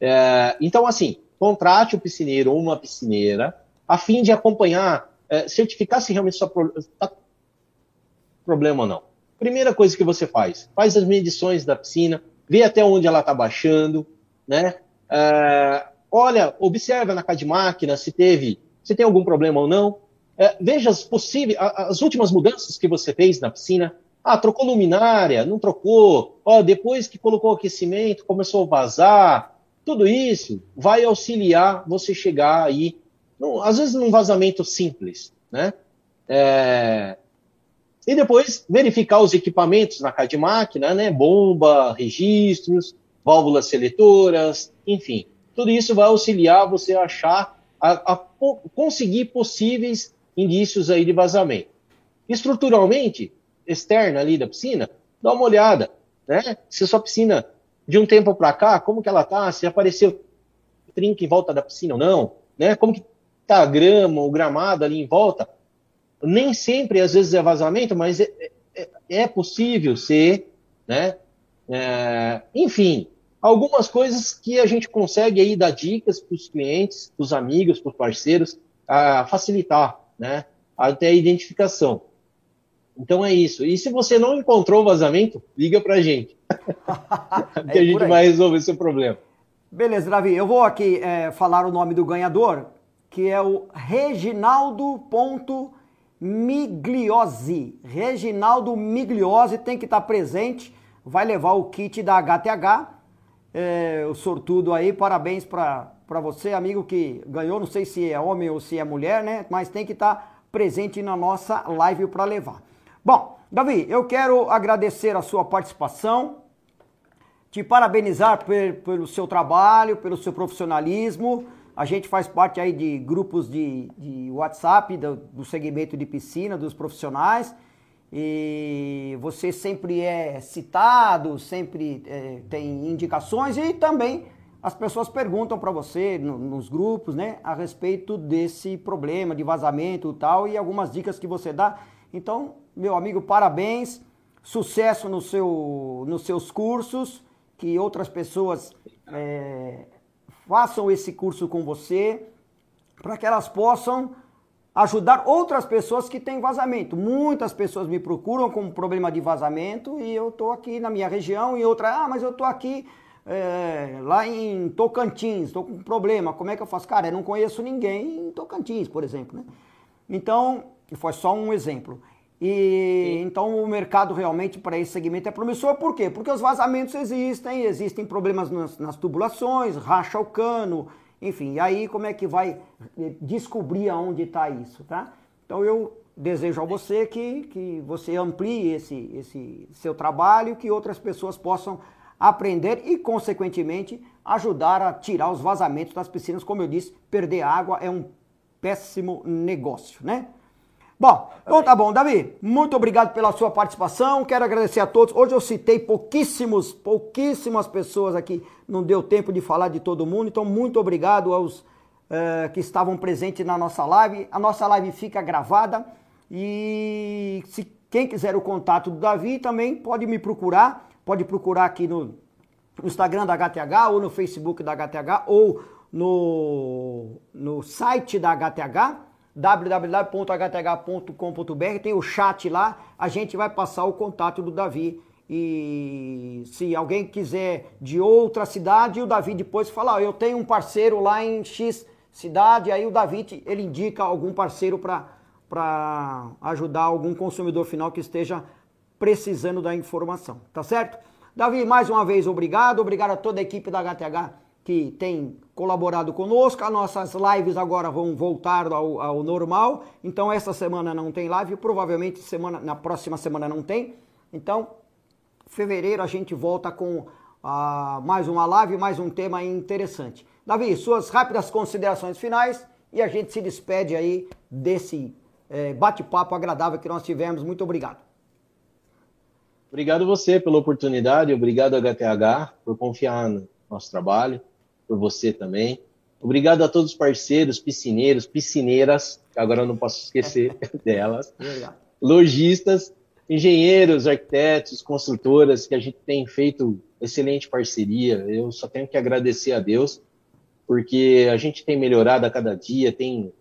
É, então, assim, contrate o piscineiro ou uma piscineira a fim de acompanhar, é, certificar se realmente está problema ou não. Primeira coisa que você faz, faz as medições da piscina, vê até onde ela está baixando, né? É, olha, observa na de máquina se teve, se tem algum problema ou não. É, veja as possíveis, as últimas mudanças que você fez na piscina. Ah, trocou luminária, não trocou. Ó, depois que colocou aquecimento, começou a vazar. Tudo isso vai auxiliar você chegar aí, às vezes num vazamento simples, né? É, e depois verificar os equipamentos na de máquina, né? Bomba, registros, válvulas seletoras, enfim. Tudo isso vai auxiliar você a achar, a, a conseguir possíveis indícios aí de vazamento. Estruturalmente, externa ali da piscina, dá uma olhada, né? Se sua piscina, de um tempo para cá, como que ela tá? Se apareceu trinca em volta da piscina ou não, né? Como que tá a grama, o gramado ali em volta? nem sempre, às vezes, é vazamento, mas é, é, é possível ser, né? É, enfim, algumas coisas que a gente consegue aí dar dicas para os clientes, para os amigos, para os parceiros, a facilitar, né? Até a identificação. Então é isso. E se você não encontrou vazamento, liga para [LAUGHS] a gente. que é a gente vai resolver seu problema. Beleza, Davi. Eu vou aqui é, falar o nome do ganhador, que é o Reginaldo. Migliose. Reginaldo Migliose tem que estar presente, vai levar o kit da HTH. É, o sortudo aí, parabéns para você, amigo que ganhou. Não sei se é homem ou se é mulher, né? Mas tem que estar presente na nossa live para levar. Bom, Davi, eu quero agradecer a sua participação, te parabenizar pelo seu trabalho, pelo seu profissionalismo. A gente faz parte aí de grupos de, de WhatsApp do, do segmento de piscina, dos profissionais. E você sempre é citado, sempre é, tem indicações e também as pessoas perguntam para você no, nos grupos, né, a respeito desse problema de vazamento e tal e algumas dicas que você dá. Então, meu amigo, parabéns, sucesso no seu, nos seus cursos, que outras pessoas é, façam esse curso com você, para que elas possam ajudar outras pessoas que têm vazamento. Muitas pessoas me procuram com problema de vazamento e eu estou aqui na minha região e outra, ah, mas eu estou aqui é, lá em Tocantins, estou com problema, como é que eu faço? Cara, eu não conheço ninguém em Tocantins, por exemplo. Né? Então, foi só um exemplo. E então o mercado realmente para esse segmento é promissor, por quê? Porque os vazamentos existem, existem problemas nas, nas, tubulações, racha o cano, enfim, e aí como é que vai eh, descobrir aonde está isso, tá? Então eu desejo a você que, que você amplie esse, esse seu trabalho, que outras pessoas possam aprender e, consequentemente, ajudar a tirar os vazamentos das piscinas. Como eu disse, perder água é um péssimo negócio, né? Bom, então tá bom, Davi, muito obrigado pela sua participação, quero agradecer a todos. Hoje eu citei pouquíssimos, pouquíssimas pessoas aqui, não deu tempo de falar de todo mundo, então muito obrigado aos uh, que estavam presentes na nossa live. A nossa live fica gravada e se quem quiser o contato do Davi também pode me procurar, pode procurar aqui no, no Instagram da HTH ou no Facebook da HTH ou no, no site da HTH www.hth.com.br, tem o chat lá, a gente vai passar o contato do Davi. E se alguém quiser de outra cidade, o Davi depois fala, oh, eu tenho um parceiro lá em X cidade, aí o Davi ele indica algum parceiro para ajudar algum consumidor final que esteja precisando da informação, tá certo? Davi, mais uma vez, obrigado. Obrigado a toda a equipe da HTH que tem colaborado conosco. As nossas lives agora vão voltar ao, ao normal. Então, essa semana não tem live. Provavelmente semana, na próxima semana não tem. Então, fevereiro a gente volta com ah, mais uma live, mais um tema interessante. Davi, suas rápidas considerações finais e a gente se despede aí desse é, bate-papo agradável que nós tivemos. Muito obrigado. Obrigado você pela oportunidade, obrigado HTH por confiar no nosso trabalho, por você também. Obrigado a todos os parceiros, piscineiros, piscineiras, que agora eu não posso esquecer [LAUGHS] delas, lojistas, engenheiros, arquitetos, construtoras, que a gente tem feito excelente parceria. Eu só tenho que agradecer a Deus, porque a gente tem melhorado a cada dia, tem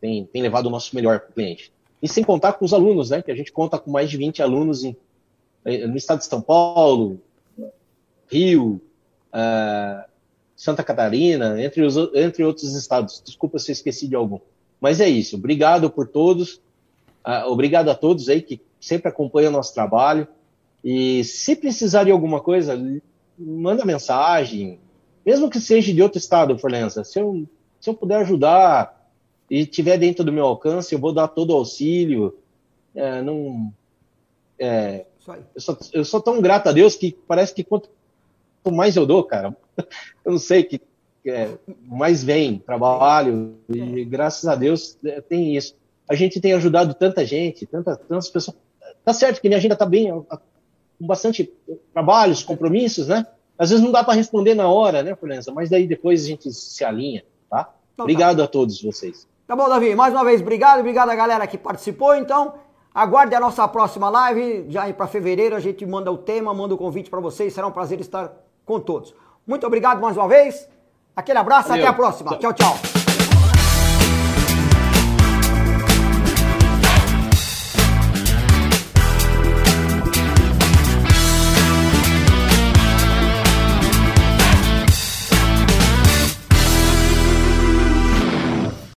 tem, tem levado o nosso melhor para o cliente. E sem contar com os alunos, né? Que a gente conta com mais de 20 alunos em, no estado de São Paulo, Rio, uh, Santa Catarina, entre, os, entre outros estados. Desculpa se eu esqueci de algum. Mas é isso. Obrigado por todos. Uh, obrigado a todos aí que sempre acompanham o nosso trabalho. E se precisar de alguma coisa, manda mensagem. Mesmo que seja de outro estado, Forlença. Se eu, se eu puder ajudar, e tiver dentro do meu alcance, eu vou dar todo o auxílio. É, não, é, eu, sou, eu sou tão grato a Deus que parece que quanto mais eu dou, cara, [LAUGHS] eu não sei que é, mais vem trabalho e graças a Deus é, tem isso. A gente tem ajudado tanta gente, tanta, tantas pessoas. Tá certo que minha agenda tá bem, com bastante trabalhos, compromissos, né? Às vezes não dá para responder na hora, né, Florença? Mas daí depois a gente se alinha, tá? Então, Obrigado tá. a todos vocês. Tá bom, Davi? Mais uma vez, obrigado. Obrigado a galera que participou. Então, aguarde a nossa próxima live. Já para fevereiro a gente manda o tema, manda o convite para vocês. Será um prazer estar com todos. Muito obrigado mais uma vez. Aquele abraço, Valeu. até a próxima. tchau. tchau. tchau.